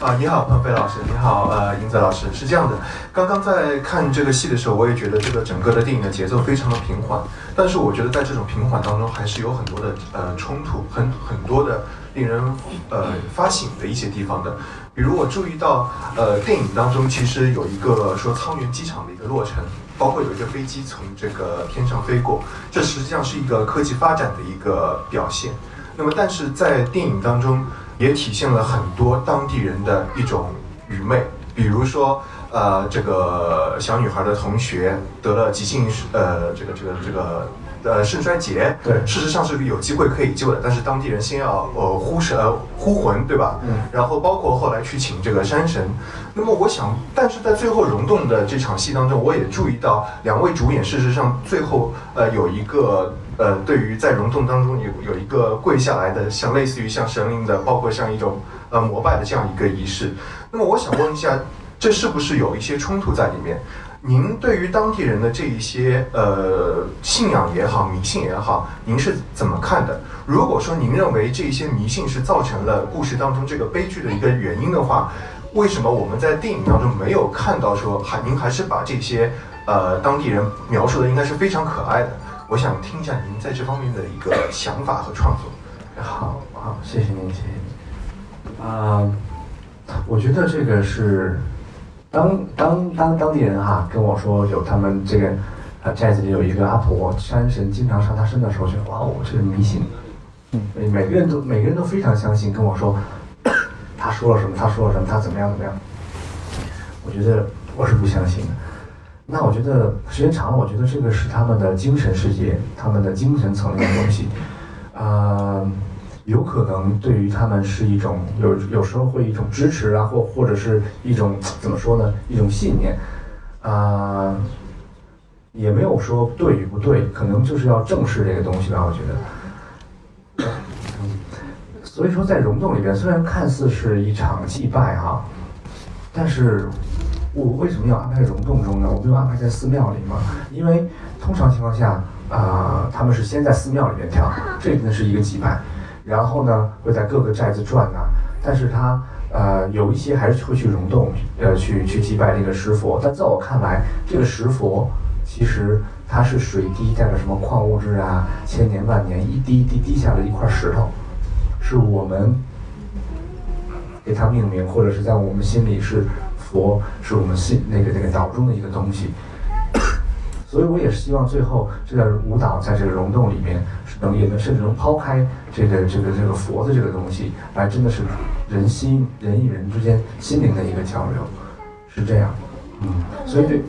啊，你好，彭飞老师，你好，呃，英泽老师，是这样的，刚刚在看这个戏的时候，我也觉得这个整个的电影的节奏非常的平缓，但是我觉得在这种平缓当中，还是有很多的呃冲突，很很多的令人呃发醒的一些地方的，比如我注意到，呃，电影当中其实有一个说沧源机场的一个落成，包括有一个飞机从这个天上飞过，这实际上是一个科技发展的一个表现。那么但是在电影当中也体现了很多当地人的一种愚昧，比如说。呃，这个小女孩的同学得了急性呃，这个这个这个呃肾衰竭，对，事实上是有机会可以救的，但是当地人先要呃呼神呃呼魂，对吧？嗯。然后包括后来去请这个山神，那么我想，但是在最后溶洞的这场戏当中，我也注意到两位主演，事实上最后呃有一个呃对于在溶洞当中有有一个跪下来的，像类似于像神灵的，包括像一种呃膜拜的这样一个仪式。那么我想问一下。这是不是有一些冲突在里面？您对于当地人的这一些呃信仰也好、迷信也好，您是怎么看的？如果说您认为这些迷信是造成了故事当中这个悲剧的一个原因的话，为什么我们在电影当中没有看到说还您还是把这些呃当地人描述的应该是非常可爱的？我想听一下您在这方面的一个想法和创作。好好，谢谢您，谢谢您。啊，我觉得这个是。当当当当地人哈跟我说有他们这个，呃寨子里有一个阿婆山神经常上她身的时候，觉得哇哦，这是迷信，嗯，每个人都每个人都非常相信，跟我说他说了什么，他说了什么，他怎么样怎么样。我觉得我是不相信的。那我觉得时间长了，我觉得这个是他们的精神世界，他们的精神层面的东西，啊。有可能对于他们是一种有有时候会一种支持啊，或或者是一种怎么说呢？一种信念，啊，也没有说对与不对，可能就是要正视这个东西吧。我觉得，所以说在溶洞里边，虽然看似是一场祭拜哈，但是我为什么要安排溶洞中呢？我没有安排在寺庙里吗？因为通常情况下啊，他们是先在寺庙里面跳，这呢是一个祭拜。然后呢，会在各个寨子转呐，但是他呃有一些还是会去溶洞，呃去去祭拜这个石佛。但在我看来，这个石佛其实它是水滴带着什么矿物质啊，千年万年一滴一滴滴下的一块石头，是我们给它命名，或者是在我们心里是佛，是我们心那个那个脑中的一个东西。所以我也是希望最后这个舞蹈在这个溶洞里面。能也能甚至能抛开这个这个这个佛的这个东西，来真的是人心人与人之间心灵的一个交流，是这样，嗯，所以对。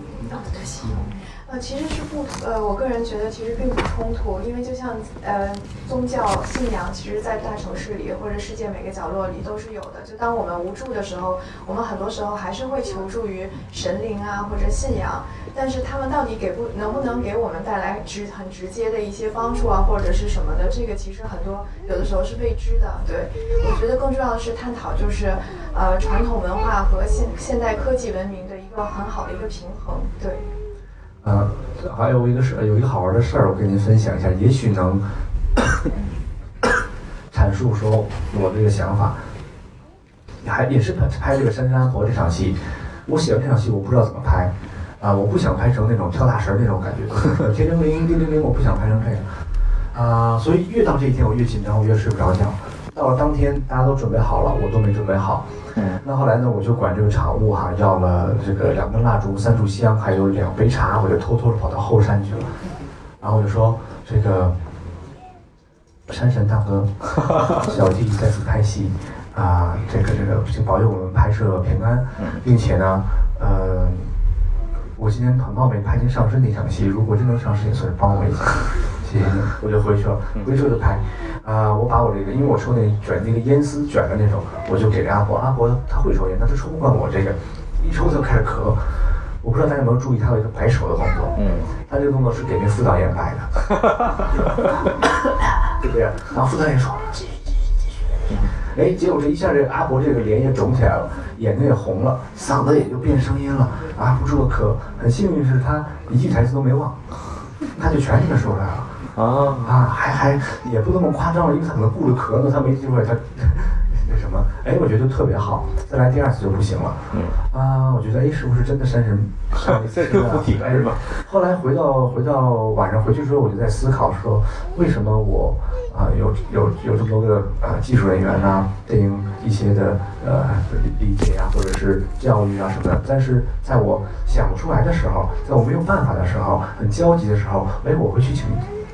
呃，其实是不，呃，我个人觉得其实并不冲突，因为就像呃宗教信仰，其实，在大城市里或者世界每个角落里都是有的。就当我们无助的时候，我们很多时候还是会求助于神灵啊或者信仰。但是他们到底给不能不能给我们带来直很直接的一些帮助啊，或者是什么的？这个其实很多有的时候是未知的。对，我觉得更重要的是探讨就是呃传统文化和现现代科技文明的一个很好的一个平衡。对。呃，还有一个事，有一个好玩的事儿，我跟您分享一下，也许能 (coughs) 阐述说我这个想法。还也是拍拍这个《山山婆》这场戏，我写完这场戏，我不知道怎么拍，啊，我不想拍成那种跳大神那种感觉，天灵灵，叮铃铃，我不想拍成这样，啊，所以越到这一天，我越紧张，我越睡不着觉。到了当天，大家都准备好了，我都没准备好。嗯，那后来呢，我就管这个场务哈要了这个两根蜡烛、三炷香，还有两杯茶，我就偷偷的跑到后山去了。然后我就说：“这个山神大哥，(laughs) 小弟在此拍戏啊，这个这个请保佑我们拍摄平安，并且呢，呃，我今天很冒昧拍进上身那场戏，如果真能上身，也算是帮我一下。”我就回去了，回去就拍，啊，我把我这个，因为我抽那卷那个烟丝卷的那种，我就给阿婆，阿婆她会抽烟，但她抽不惯我这个，一抽就开始咳，我不知道大家有没有注意，她有一个摆手的动作，嗯，她这个动作是给那副导演摆的，(laughs) 对不对？然后副导演说继续继续继续，哎，结果这一下这阿婆这个脸也肿起来了，眼睛也红了，嗓子也就变声音了，啊，不住的咳，很幸运是她一句台词都没忘，她就全给说出来了。啊啊，还还也不那么夸张了，因为他可能顾着咳呢，他没机会，他那什么，哎，我觉得就特别好，再来第二次就不行了。嗯啊，我觉得哎，是不是真的山神 (laughs) 上再生附体了是吧？后来回到回到晚上回去之后，我就在思考说，为什么我啊有有有这么多个啊技术人员啊，对应一些的呃理解啊，或者是教育啊什么的，但是在我想不出来的时候，在我没有办法的时候，很焦急的时候，哎，我会去请。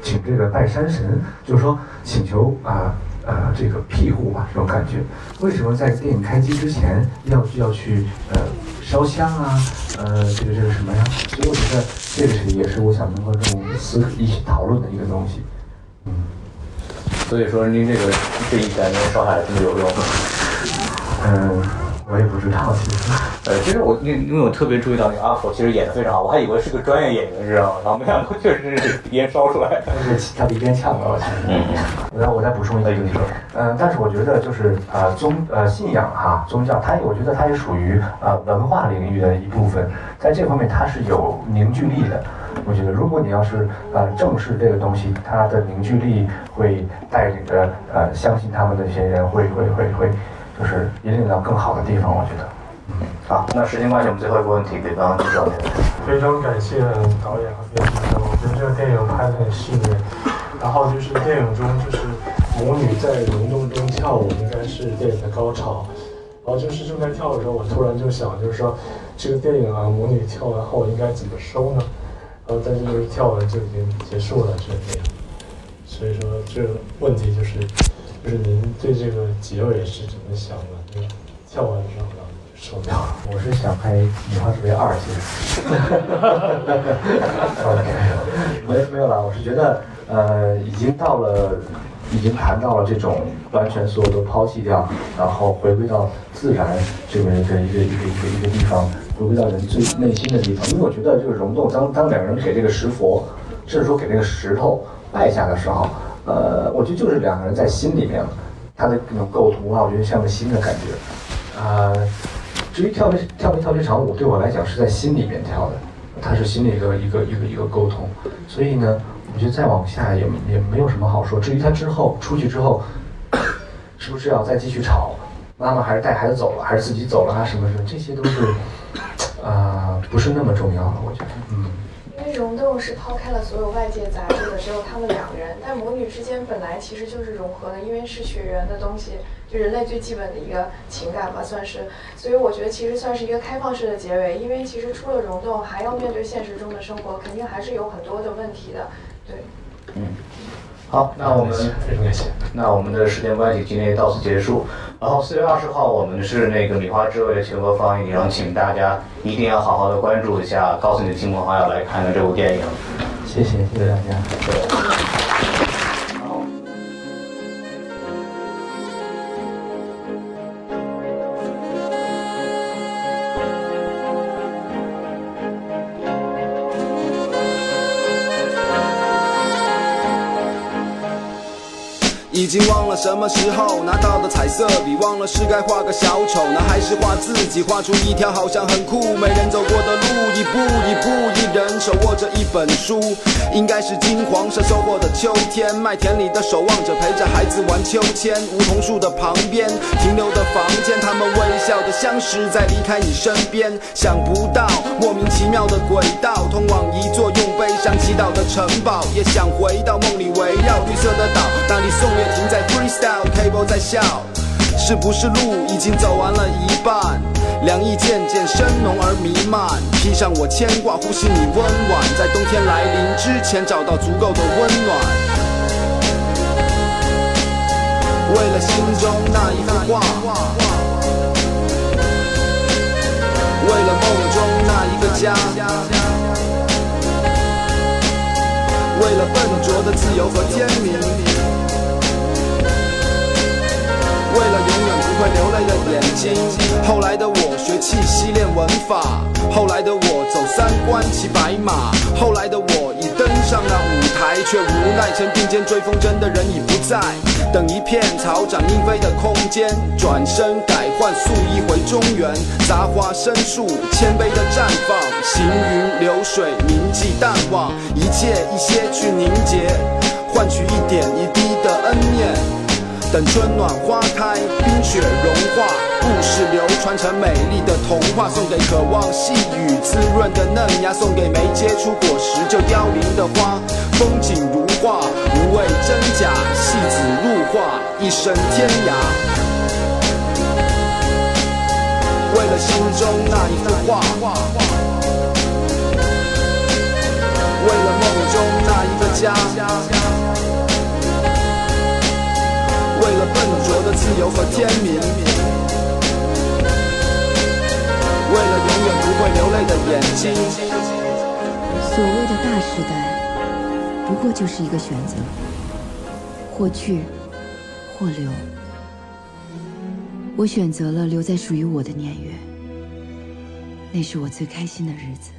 请这个拜山神，就是说请求啊呃这个庇护吧，这种感觉。为什么在电影开机之前要要去呃烧香啊？呃，这个这个什么呀？所以我觉得这个是也是我想能够跟我们思一起讨论的一个东西。嗯所以说您这个这一单烧下来真的有用。嗯，我也不知道，其实。呃，其实我因因为我特别注意到那个阿福其实演的非常好，我还以为是个专业演员，知道吗？然后没想到确实是鼻烟烧出来的。但是他鼻边呛到了。嗯我再我再补充一句，嗯，但是我觉得就是呃宗呃信仰哈宗教，它我觉得它也属于呃文化领域的一部分，在这方面它是有凝聚力的。我觉得如果你要是呃正视这个东西，它的凝聚力会带领着呃相信他们的一些人会会会会就是引领到更好的地方，我觉得。嗯好，那时间关系，我们最后一个问题给刚刚介绍的。非常感谢导演和编剧，我觉得这个电影拍得很细腻。然后就是电影中，就是母女在溶洞中跳舞，应该是电影的高潮。然后就是正在跳的时候，我突然就想，就是说这个电影啊，母女跳完后应该怎么收呢？然后但是就是跳完就已经结束了这个电影。所以说这个问题就是，就是您对这个结尾是怎么想的？这个跳完之后然后就收掉了。我是想拍《女花之为二》，其实。没没有啦，我是觉得，呃，已经到了，已经谈到了这种完全所有都抛弃掉，然后回归到自然这个一个一个一个一个地方，回归到人最内心的地方。因为我觉得，这个溶洞，当当两个人给这个石佛，甚至说给这个石头拜下的时候，呃，我觉得就是两个人在心里面了，他的那种构图啊，我觉得像个心的感觉，啊、至于跳没跳没跳这场舞，对我来讲是在心里面跳的，它是心里一个一个一个一个沟通，所以呢，我觉得再往下也也没有什么好说。至于他之后出去之后，是不是要再继续吵，妈妈还是带孩子走了，还是自己走了啊，什么什么，这些都是啊、不是那么重要了，我觉得，嗯。溶洞是抛开了所有外界杂质的，只有他们两个人。但母女之间本来其实就是融合的，因为是血缘的东西，就人类最基本的一个情感吧，算是。所以我觉得其实算是一个开放式的结尾，因为其实出了溶洞，还要面对现实中的生活，肯定还是有很多的问题的。对。嗯好，那我们非常感谢。那我们的时间关系今天到此结束。然后四月二十号我们是那个米花之味的全国放映，然后请大家一定要好好的关注一下，告诉你的亲朋好友来看看这部电影。谢谢，谢谢大家。已什么时候拿到的彩色笔，忘了是该画个小丑呢，还是画自己，画出一条好像很酷没人走过的路，一步一步，一人手握着一本书，应该是金黄色收获的秋天，麦田里的守望者陪着孩子玩秋千，梧桐树的旁边停留的房间，他们微笑的相识在离开你身边，想不到莫名其妙的轨道通往一座用悲伤祈祷的城堡，也想回到梦里围绕。绿色的岛，那里宋岳庭在 style cable 在笑，是不是路已经走完了一半？凉意渐渐深浓而弥漫，披上我牵挂，呼吸你温婉，在冬天来临之前找到足够的温暖。为了心中那一幅画，为了梦中那一个家，为了笨拙的自由和天明。为了永远不会流泪的眼睛。后来的我学气息练文法，后来的我走三关骑白马，后来的我已登上那舞台，却无奈曾并肩追风筝的人已不在。等一片草长莺飞的空间，转身改换素衣回中原，杂花生树，谦卑的绽放，行云流水，铭记淡忘，一切一些去凝结，换取一点一滴的恩念。等春暖花开，冰雪融化，故事流传成美丽的童话，送给渴望细雨滋润的嫩芽，送给没结出果实就凋零的花。风景如画，无畏真假，戏子入画，一生天涯。为了心中那一幅画，为了梦中那一个家。灼的自由和天明。为了永远不会流泪的眼睛。所谓的大时代，不过就是一个选择，或去，或留。我选择了留在属于我的年月，那是我最开心的日子。